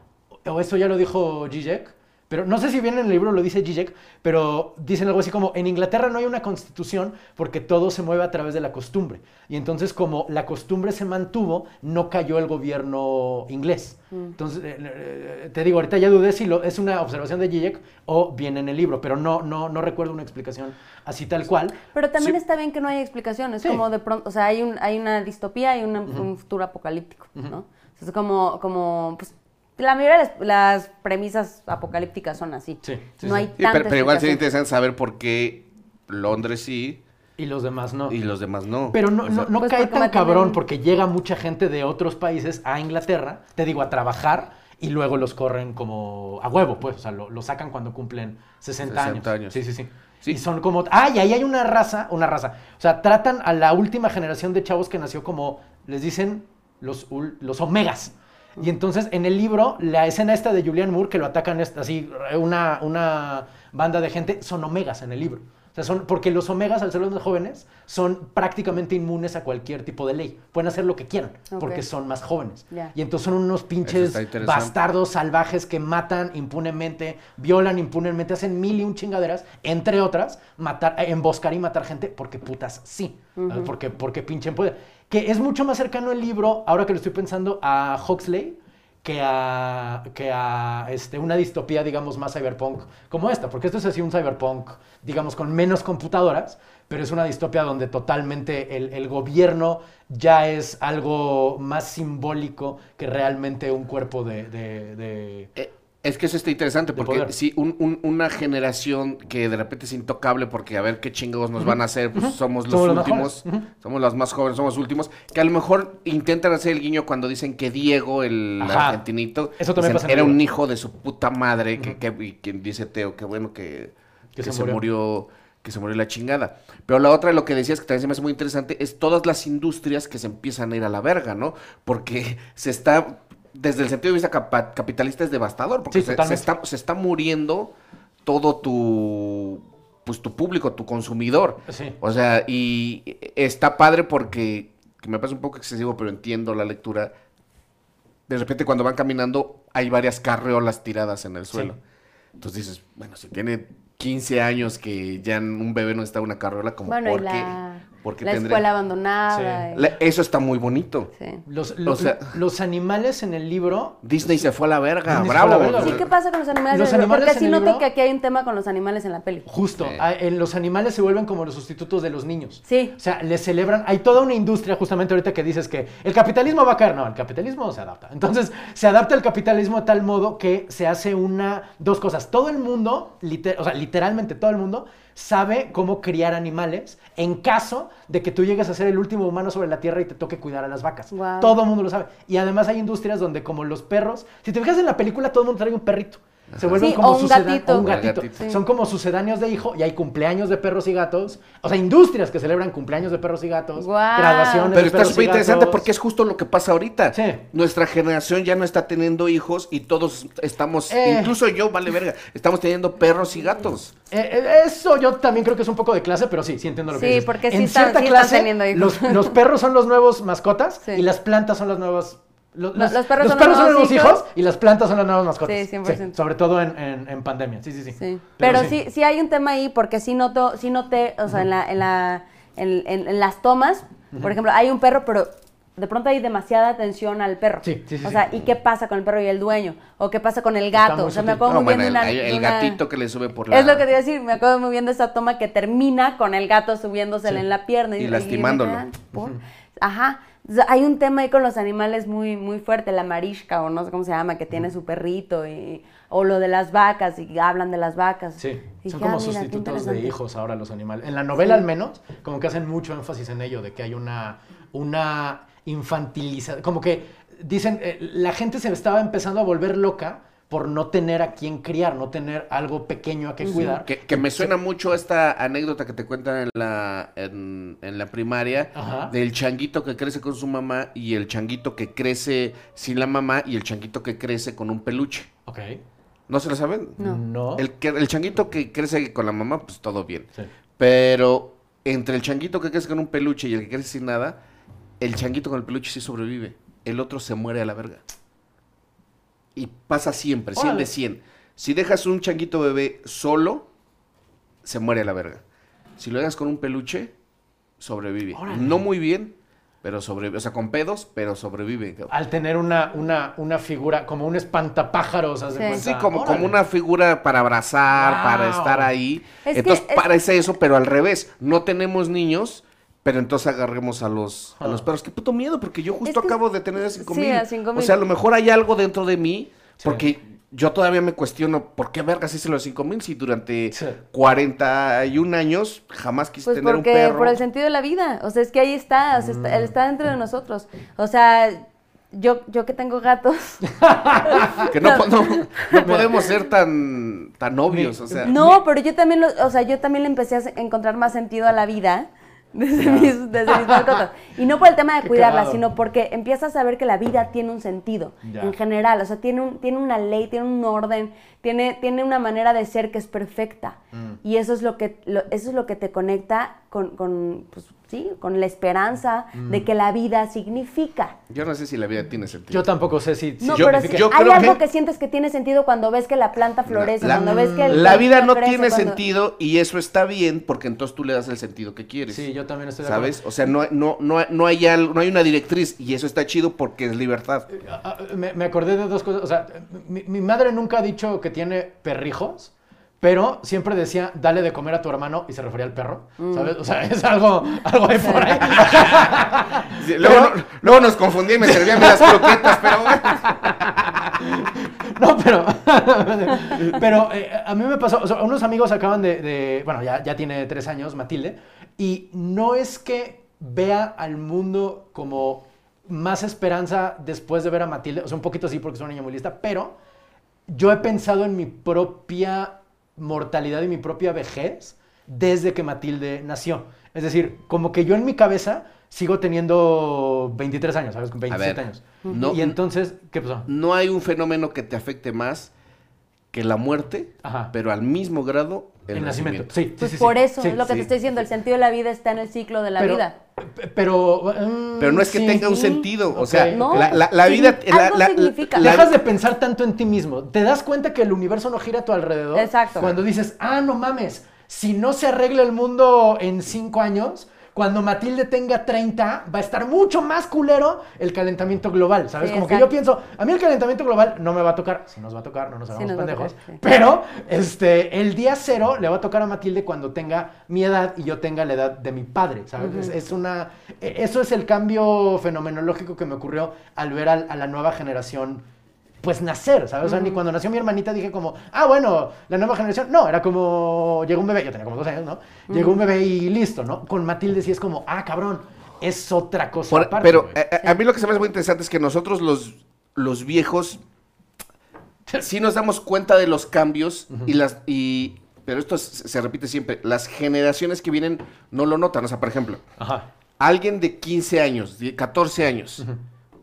o eso ya lo dijo Zizek, pero no sé si bien en el libro lo dice Zizek, pero dicen algo así como, en Inglaterra no hay una constitución porque todo se mueve a través de la costumbre. Y entonces como la costumbre se mantuvo, no cayó el gobierno inglés. Entonces, eh, eh, te digo, ahorita ya dudé si lo, es una observación de Zizek o viene en el libro, pero no, no, no recuerdo una explicación así tal cual. Pero también Sí. está bien que no haya explicaciones, Sí. como de pronto, o sea, hay, un, hay una distopía y una- un futuro apocalíptico, ¿no? Es como, como, pues, la mayoría de las, las premisas apocalípticas son así. Sí, sí, no sí. hay Sí, tanta pero, pero igual sería interesante saber por qué Londres sí Y los demás no. y los demás no. Pero no, O sea, no, no Pues cae tan cabrón porque llega mucha gente de otros países a Inglaterra, te digo, a trabajar y luego los corren como a huevo, pues, o sea, lo, lo sacan cuando cumplen 60, 60 años. Sí, sí, sí, Sí. Y son como, ah, y ahí hay una raza, una raza. O sea, tratan a la última generación de chavos que nació como, les dicen, los, ul- los omegas. Y entonces en el libro, la escena esta de Julian Moore, que lo atacan así, una, una banda de gente, son omegas en el libro. Sea, son, porque los omegas, al ser los más jóvenes, son prácticamente inmunes a cualquier tipo de ley. Pueden hacer lo que quieran, porque son más jóvenes. Y entonces son unos pinches bastardos salvajes que matan impunemente, violan impunemente, hacen mil y un chingaderas, entre otras, matar, eh, emboscar y matar gente porque putas sí, porque, porque pinchen poder. Que es mucho más cercano el libro, ahora que lo estoy pensando, a Huxley que a, que a este, una distopía, digamos, más cyberpunk como esta, porque esto es así un cyberpunk, digamos, con menos computadoras, pero es una distopia donde totalmente el, el gobierno ya es algo más simbólico que realmente un cuerpo de... Eh, Es que eso está interesante, De porque poder. sí, un- un- una generación que de repente es intocable porque a ver qué chingados nos van a hacer, pues somos los Somos los más últimos, somos los más jóvenes, somos los últimos, que a lo mejor intentan hacer el guiño cuando dicen que Diego, el Ajá. argentinito, Eso también dicen, pasa en el era un hijo de su puta madre, que, quien dice Teo, que bueno que, Que que se se murió. murió. que se murió la chingada. Pero la otra, lo que decías que también se me hace muy interesante, es todas las industrias que se empiezan a ir a la verga, ¿no? Porque se está, desde el sentido de vista capa- capitalista es devastador, porque Sí, se, está, se está muriendo todo tu, pues tu público, tu consumidor. Sí. O sea, y está padre porque, que me parece un poco excesivo, pero entiendo la lectura. De repente cuando van caminando hay varias carreolas tiradas en el suelo. Entonces dices, bueno, si tiene 15 años que ya un bebé no está en una carreola, como Bueno, y ¿por qué? la, Porque la tendría- escuela abandonada. Sí. y- La- eso está muy bonito. sí. Los, lo- O sea- los animales en el libro Disney se fue a la verga, Disney bravo. la verga, Sí, ¿qué pasa con los animales? Los en el libro? Porque en sí el noto libro- que aquí hay un tema con los animales en la peli. Justo, Sí. a- en los animales se vuelven como los sustitutos de los niños. Sí. O sea, les celebran, hay toda una industria justamente ahorita que dices que el capitalismo va a caer, no, el capitalismo se adapta. Entonces, se adapta el capitalismo de tal modo que se hace una, dos cosas. Todo el mundo, liter- o sea, literalmente todo el mundo, sabe cómo criar animales en caso de que tú llegues a ser el último humano sobre la Tierra y te toque cuidar a las vacas. Todo el mundo lo sabe. Y además hay industrias donde como los perros, si te fijas en la película, todo el mundo trae un perrito. Se vuelven Sí, como o un gatito. o un El gatito. gatito. Sí. Son como sucedáneos de hijo y hay cumpleaños de perros y gatos. O sea, industrias que celebran cumpleaños de perros y gatos, Guau. graduaciones Pero de está súper interesante porque es justo lo que pasa ahorita. Sí. Nuestra generación ya no está teniendo hijos y todos estamos, Eh. incluso yo, vale verga, estamos teniendo perros y gatos. Eh, eh, eso yo también creo que es un poco de clase, pero sí, sí entiendo lo que Sí, dices. porque sí en están- cierta sí están clase, teniendo hijos. Los, los perros son los nuevos mascotas Sí. y las plantas son las nuevas... Los, Los- los perros son los son los nuevos nuevos hijos. hijos y las plantas son las nuevas mascotas. Sí, 100%. sobre todo en, en- en pandemia. Sí, sí, sí. Sí. Pero, sí. sí, hay un tema ahí porque sí noto, sí noté, o sea, en la, en la, en, en- en las tomas, por ejemplo, hay un perro, pero de pronto hay demasiada atención al perro. Sí, sí, sí, O sí. sea, ¿y qué pasa con el perro y el dueño? ¿O qué pasa con el gato? O sea, me acuerdo No, muy bien bueno, de el, una... el- una- gatito que le sube por la... Es lo que te iba a decir, me acuerdo muy bien de esa toma que termina con el gato subiéndosele Sí. en la pierna. Y me lastimándolo. ¿por? Ajá. Hay un tema ahí con los animales muy, muy fuerte, la marishka o no sé cómo se llama, que tiene su perrito, y, o lo de las vacas, y hablan de las vacas. Sí, Y son como ah, mira, sustitutos de hijos ahora los animales. En la novela al menos, como que hacen mucho énfasis en ello, de que hay una, una infantilización, como que dicen, eh, la gente se estaba empezando a volver loca por no tener a quien criar, no tener algo pequeño a que cuidar. Que, que me suena mucho esta anécdota que te cuentan en la, en, en la primaria Ajá. del changuito que crece con su mamá y el changuito que crece sin la mamá y el changuito que crece con un peluche. Ok. ¿No se lo saben? No. El, que, el changuito que crece con la mamá, pues todo bien. Sí. Pero entre el changuito que crece con un peluche y el que crece sin nada, el changuito con el peluche sí sobrevive. El otro se muere a la verga. Y pasa siempre, 100 Órale. de 100. Si dejas un changuito bebé solo, se muere a la verga. Si lo dejas con un peluche, sobrevive. Órale. No muy bien, pero sobrevive. O sea, con pedos, pero sobrevive. Al tener una, una, una figura, como un espantapájaros, haz de Sí. cuenta. Sí, como, Órale. como una figura para abrazar, Wow. para estar ahí. Es que entonces es- parece eso, pero al revés. No tenemos niños, pero entonces agarremos a los, a Ah. los perros. Qué puto miedo, porque yo justo Es que- acabo de tener a 5 sí, mil. a 5,000. O sea, a lo mejor hay algo dentro de mí, Sí. porque yo todavía me cuestiono por qué vergas hice los 5 mil si durante Sí. 41 años jamás quise Pues tener porque un perro. por el sentido de la vida, o sea, es que ahí está, o sea, está, él está dentro de nosotros. O sea, yo, yo que tengo gatos, Que no, no, no podemos ser tan, tan obvios, o sea. no, pero yo también, lo, o sea, yo también le empecé a encontrar más sentido a la vida desde, mis, desde mis mascotas. Y no por el tema de Qué cuidarla, cagado. sino porque empiezas a ver que la vida tiene un sentido en general, o sea, tiene, un, tiene una ley, tiene un orden, tiene, tiene una manera de ser que es perfecta. Mm. Y eso es lo que, lo- eso es lo que te conecta con, con, pues, sí, con la esperanza Mm. de que la vida significa. Yo no sé si la vida tiene sentido. Yo tampoco sé si... si No, yo- pero sí, yo hay creo algo que- que... sientes que tiene sentido cuando ves que la planta florece, La- cuando ves que el la vida no crece, tiene cuando- sentido y eso está bien porque entonces tú le das el sentido que quieres. Sí, yo también estoy de acuerdo. ¿Sabes? O sea, no, no, no, no, hay al- no hay una directriz y eso está chido porque es libertad. Ah, Me, me acordé de dos cosas. O sea, mi, mi madre nunca ha dicho que tiene perrijos, pero siempre decía, dale de comer a tu hermano y se refería al perro. Mm. ¿Sabes? O sea, es algo, algo ahí por ahí. Sí, luego, no- luego nos confundí y me servían las croquetas, pero. No, pero. pero eh, a mí me pasó. O sea, unos amigos acaban de. de- bueno, ya, ya tiene tres años, Matilde. Y no es que vea al mundo como más esperanza después de ver a Matilde. O sea, un poquito sí, porque es una niña muy lista. Pero yo he pensado en mi propia mortalidad y mi propia vejez desde que Matilde nació. Es decir, como que yo en mi cabeza sigo teniendo 23 años, ¿sabes? Con 27 ver, años. no- y entonces, ¿qué pasó? No hay un fenómeno que te afecte más que la muerte, Ajá. pero al mismo grado el, El nacimiento. nacimiento. Sí, Pues sí, por sí. eso, Sí, es lo que sí. te estoy diciendo, el sentido de la vida está en el ciclo de la pero, vida. Pero, mm, Pero no es que sí. tenga un sí. sentido, o sea, No, la, la- la sí, vida... la- algo la- significa. la- Dejas de pensar tanto en ti mismo. Te das cuenta que el universo no gira a tu alrededor. Exacto. Cuando dices, ah, no mames, si no se arregla el mundo en cinco años, cuando Matilde tenga 30, va a estar mucho más culero el calentamiento global, ¿sabes? Sí, como que yo pienso, a mí el calentamiento global no me va a tocar, si nos va a tocar, no nos hagamos nos pendejos, tocar, sí. pero este, el día cero le va a tocar a Matilde cuando tenga mi edad y yo tenga la edad de mi padre, ¿sabes? es, es una, e- eso es el cambio fenomenológico que me ocurrió al ver a la nueva generación pues nacer, ¿sabes? O sea, ni cuando nació mi hermanita dije como, ah, bueno, la nueva generación. No, era como, llegó un bebé, yo tenía como dos años, ¿no? Llegó un bebé y listo, ¿no? Con Matilde sí es como, ah, cabrón, es otra cosa Por- aparte. pero güey. eh, a, a mí lo que se me hace muy interesante es que nosotros los, los viejos sí nos damos cuenta de los cambios y las y pero esto se, se repite siempre, las generaciones que vienen no lo notan, o sea, por ejemplo, Ajá. alguien de 15 años, de 14 años,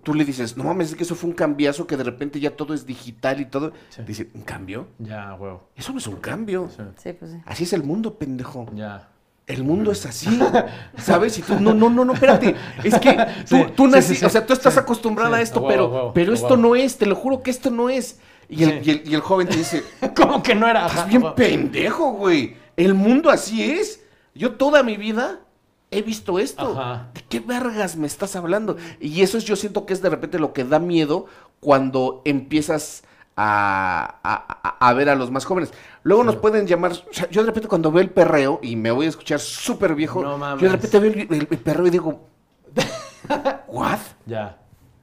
tú le dices, no mames, es que eso fue un cambiazo que de repente ya todo es digital y todo. Sí. Dice, ¿un cambio? Ya, huevo. Eso no es un cambio. Sí. Sí, pues sí. Así es el mundo, pendejo. Ya. El mundo es así, ¿sabes? Y tú, no, no, no, no, espérate. Es que tú, Sí, tú naciste, sí, sí. o sea, tú estás Sí, acostumbrada sí, a esto, pero, pero esto no es, te lo juro que esto no es. Y el, Sí. y el, y el joven te dice, ¿Cómo que no era? estás bien pendejo, güey. El mundo así es. Yo toda mi vida he visto esto. Ajá. ¿De qué vergas me estás hablando? Y eso es, yo siento que es de repente lo que da miedo cuando empiezas a, a- ver a los más jóvenes. Luego nos pueden llamar, o sea, yo de repente cuando veo el perreo y me voy a escuchar súper viejo, No yo de repente veo el, el- el perreo y digo, ¿what? Ya.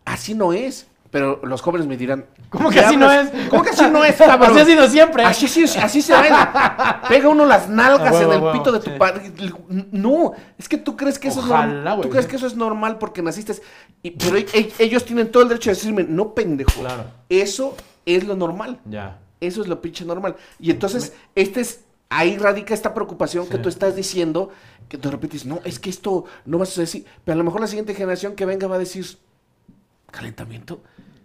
Así no es. Pero los jóvenes me dirán, ¿Cómo que ¿qué así no es? ¿Cómo que así no es, cabrón? Así ha sido siempre. Así, sí, así se baila. Pega uno las nalgas en el pito de tu sí. padre. No, es que tú crees que eso es normal. Tú crees que eso es normal porque naciste. Y, pero e- e- ellos tienen todo el derecho de decirme, no, pendejo. Claro. Eso es lo normal. Ya. Eso es lo pinche normal. Y entonces, este es, ahí radica esta preocupación que tú estás diciendo, que de repente dices, no, es que esto no va a suceder así. Pero a lo mejor la siguiente generación que venga va a decir, calentamiento.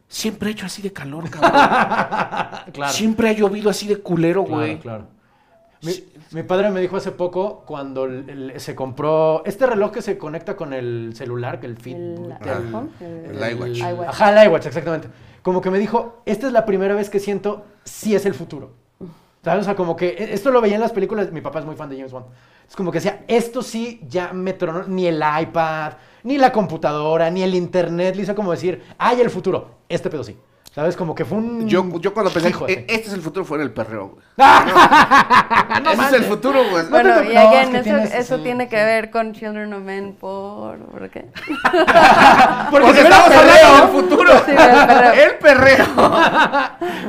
Siempre ha hecho así de calor, cabrón. Claro. Siempre ha llovido así de culero, Claro, güey. claro. Mi, mi padre me dijo hace poco cuando el- el- se compró este reloj que se conecta con el celular, que el Fit, El el- el- iWatch. Ajá, el iWatch, exactamente. Como que me dijo, esta es la primera vez que siento si es el futuro. ¿Sabes? O sea, como que e- esto lo veía en las películas, mi papá es muy fan de James Bond. Es como que decía, esto sí ya me tronó, ni el iPad, ni la computadora, ni el internet, le hizo como decir, ay, el futuro, este pedo sí. ¿Sabes? Como que fue un... Yo, yo cuando pensé, hijo, "E- este es el futuro, fue en el perreo, güey. Ah, Ese es el futuro, güey. No Bueno, y no, again, es que eso, tienes- eso sí, tiene que ver con Children of Men por... ¿Por qué? Porque, estamos perreo- hablando del futuro. Sí, del perreo. El perreo.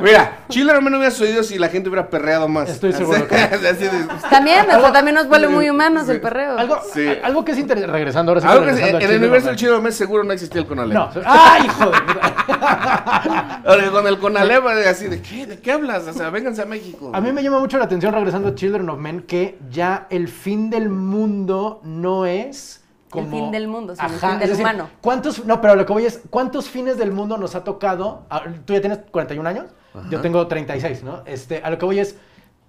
Mira, Chile no hubiera sucedido si la gente hubiera perreado más. Estoy seguro que- Así de- También, o sea, también nos vuelve muy humanos sí. el perreo. Algo, Sí. algo que es interesante, regresando ahora sí. Algo que regresando en el Children universo of del Chile de Mes seguro no existía el Conalep. Men. No. ¡Ay, hijo de puta! Con el Conalep, así de qué, ¿de qué hablas? O sea, vénganse a México. A mí me llama mucho la atención, regresando a Children of Men, que ya el fin del mundo no es como... fin del mundo, sino el fin es del decir, humano. ¿Cuántos, no, pero lo que voy es, ¿cuántos fines del mundo nos ha tocado? Ah, Tú ya tienes 41 años, yo tengo 36, ¿no? Este, a lo que voy es,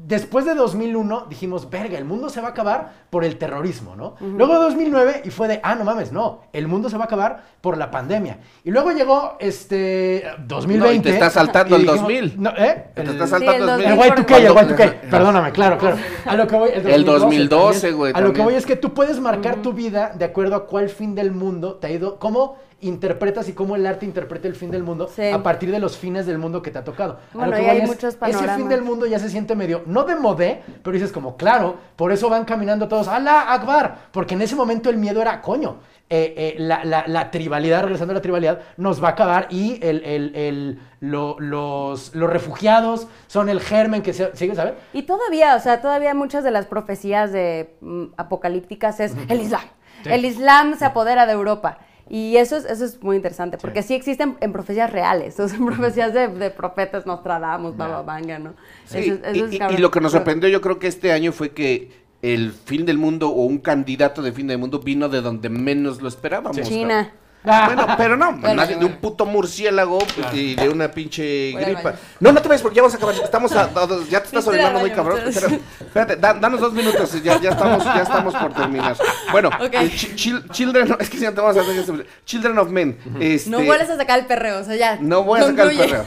después de 2001 dijimos, verga, el mundo se va a acabar por el terrorismo, ¿no? Luego 2009 y fue de, ah, no mames, no, el mundo se va a acabar por la pandemia. Y luego llegó, este, 2020. No, y te estás saltando y el 2000. No, ¿eh? Te El- estás Sí, saltando el dos mil. el 2000 Y2K, el Cuando- Y2K. Perdóname, claro, claro. A lo que voy. El 2012, también. güey, A lo que voy es que tú puedes marcar tu vida de acuerdo a cuál fin del mundo te ha ido. ¿Cómo interpretas y cómo el arte interpreta el fin del mundo Sí. a partir de los fines del mundo que te ha tocado? A Bueno, lo que hay es, muchos Ese panoramas. fin del mundo ya se siente medio, no de modé, pero dices como, claro, por eso van caminando todos, ¡Alá Akbar! Porque en ese momento el miedo era, coño, eh, eh, la, la- la tribalidad, regresando a la tribalidad, nos va a acabar y el, el- el- lo- los, los refugiados son el germen que se, sigue, ¿sabes? Y todavía, o sea, todavía muchas de las profecías de mm, apocalípticas es el Islam. Sí. El Islam se apodera de Europa. Y eso es, eso es muy interesante, porque sí, existen en profecías reales, o sea, en profecías de, de profetas Nostradamus, Baba Vanga, ¿no? Sí, Eso es- eso y- es y, cabrón. y lo que nos sorprendió yo creo que este año fue que el fin del mundo o un candidato de fin del mundo vino de donde menos lo esperábamos. China. Bueno, pero no, Bueno, nadie- de un puto murciélago y de una pinche gripa. No, no te vayas porque ya vamos a acabar. Estamos a- a- ya te estás orinando muy cabrón. espérate, da- danos dos minutos y ya, ya estamos, ya estamos por terminar. Bueno, eh, chi- chil- Children, es que si no te vamos a hacer Children of Men. este, No vuelves a sacar el perreo, o sea, ya. no voy a sacar el perreo.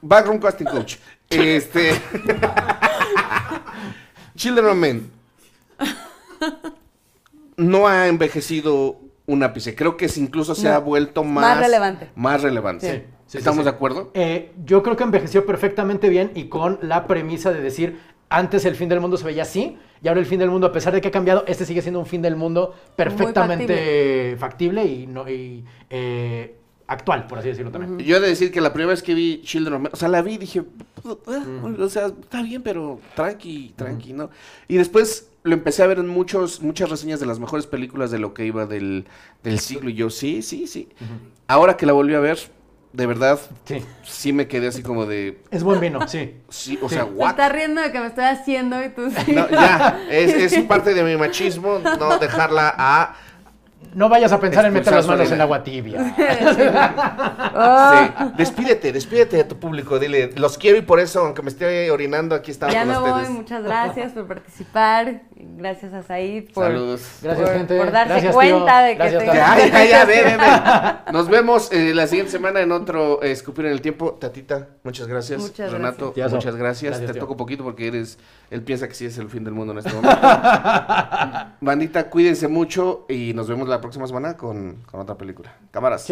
Backroom Casting Coach. Este. Children of Men. no ha envejecido un ápice. Creo que incluso se No. ha vuelto más... Más relevante. Más relevante. Sí. ¿Estamos sí. de acuerdo? Eh, yo creo que envejeció perfectamente bien y con la premisa de decir, antes el fin del mundo se veía así y ahora el fin del mundo, a pesar de que ha cambiado, este sigue siendo un fin del mundo perfectamente factible. y, no, y eh, actual, por así decirlo también. Yo he de decir que la primera vez que vi Children of Men, o sea, la vi y dije, "Ah, o sea, está bien, pero tranqui, tranqui, ¿no? Y después lo empecé a ver en muchos, muchas reseñas de las mejores películas de lo que iba del, del siglo y yo, sí, sí, sí. Ahora que la volví a ver, de verdad, Sí, sí me quedé así como de, es buen vino, sí. sí, o Sí. sea, Te what? estás riendo de que me estoy haciendo y tú sí. No, ya, es, es parte de mi machismo no dejarla a... No vayas a pensar en meter las manos en agua tibia. Sí. Despídete, despídete de tu público, dile, los quiero y por eso, aunque me esté orinando, aquí estamos ya con me voy, ustedes. muchas gracias por participar. Gracias a Said por, Saludos. Gracias, por, gente. por darse Gracias, cuenta tío. de que Gracias, tengo- Ya, ya, ya, ve, ve, ve. Nos vemos eh, la siguiente semana en otro eh, Escupir en el Tiempo. Tatita, muchas gracias. Muchas Renato, gracias. muchas gracias. Gracias, Te tío. toco poquito porque eres, él piensa que sí es el fin del mundo en este momento. Bandita, cuídense mucho y nos vemos próxima semana con, con otra película. Cámaras.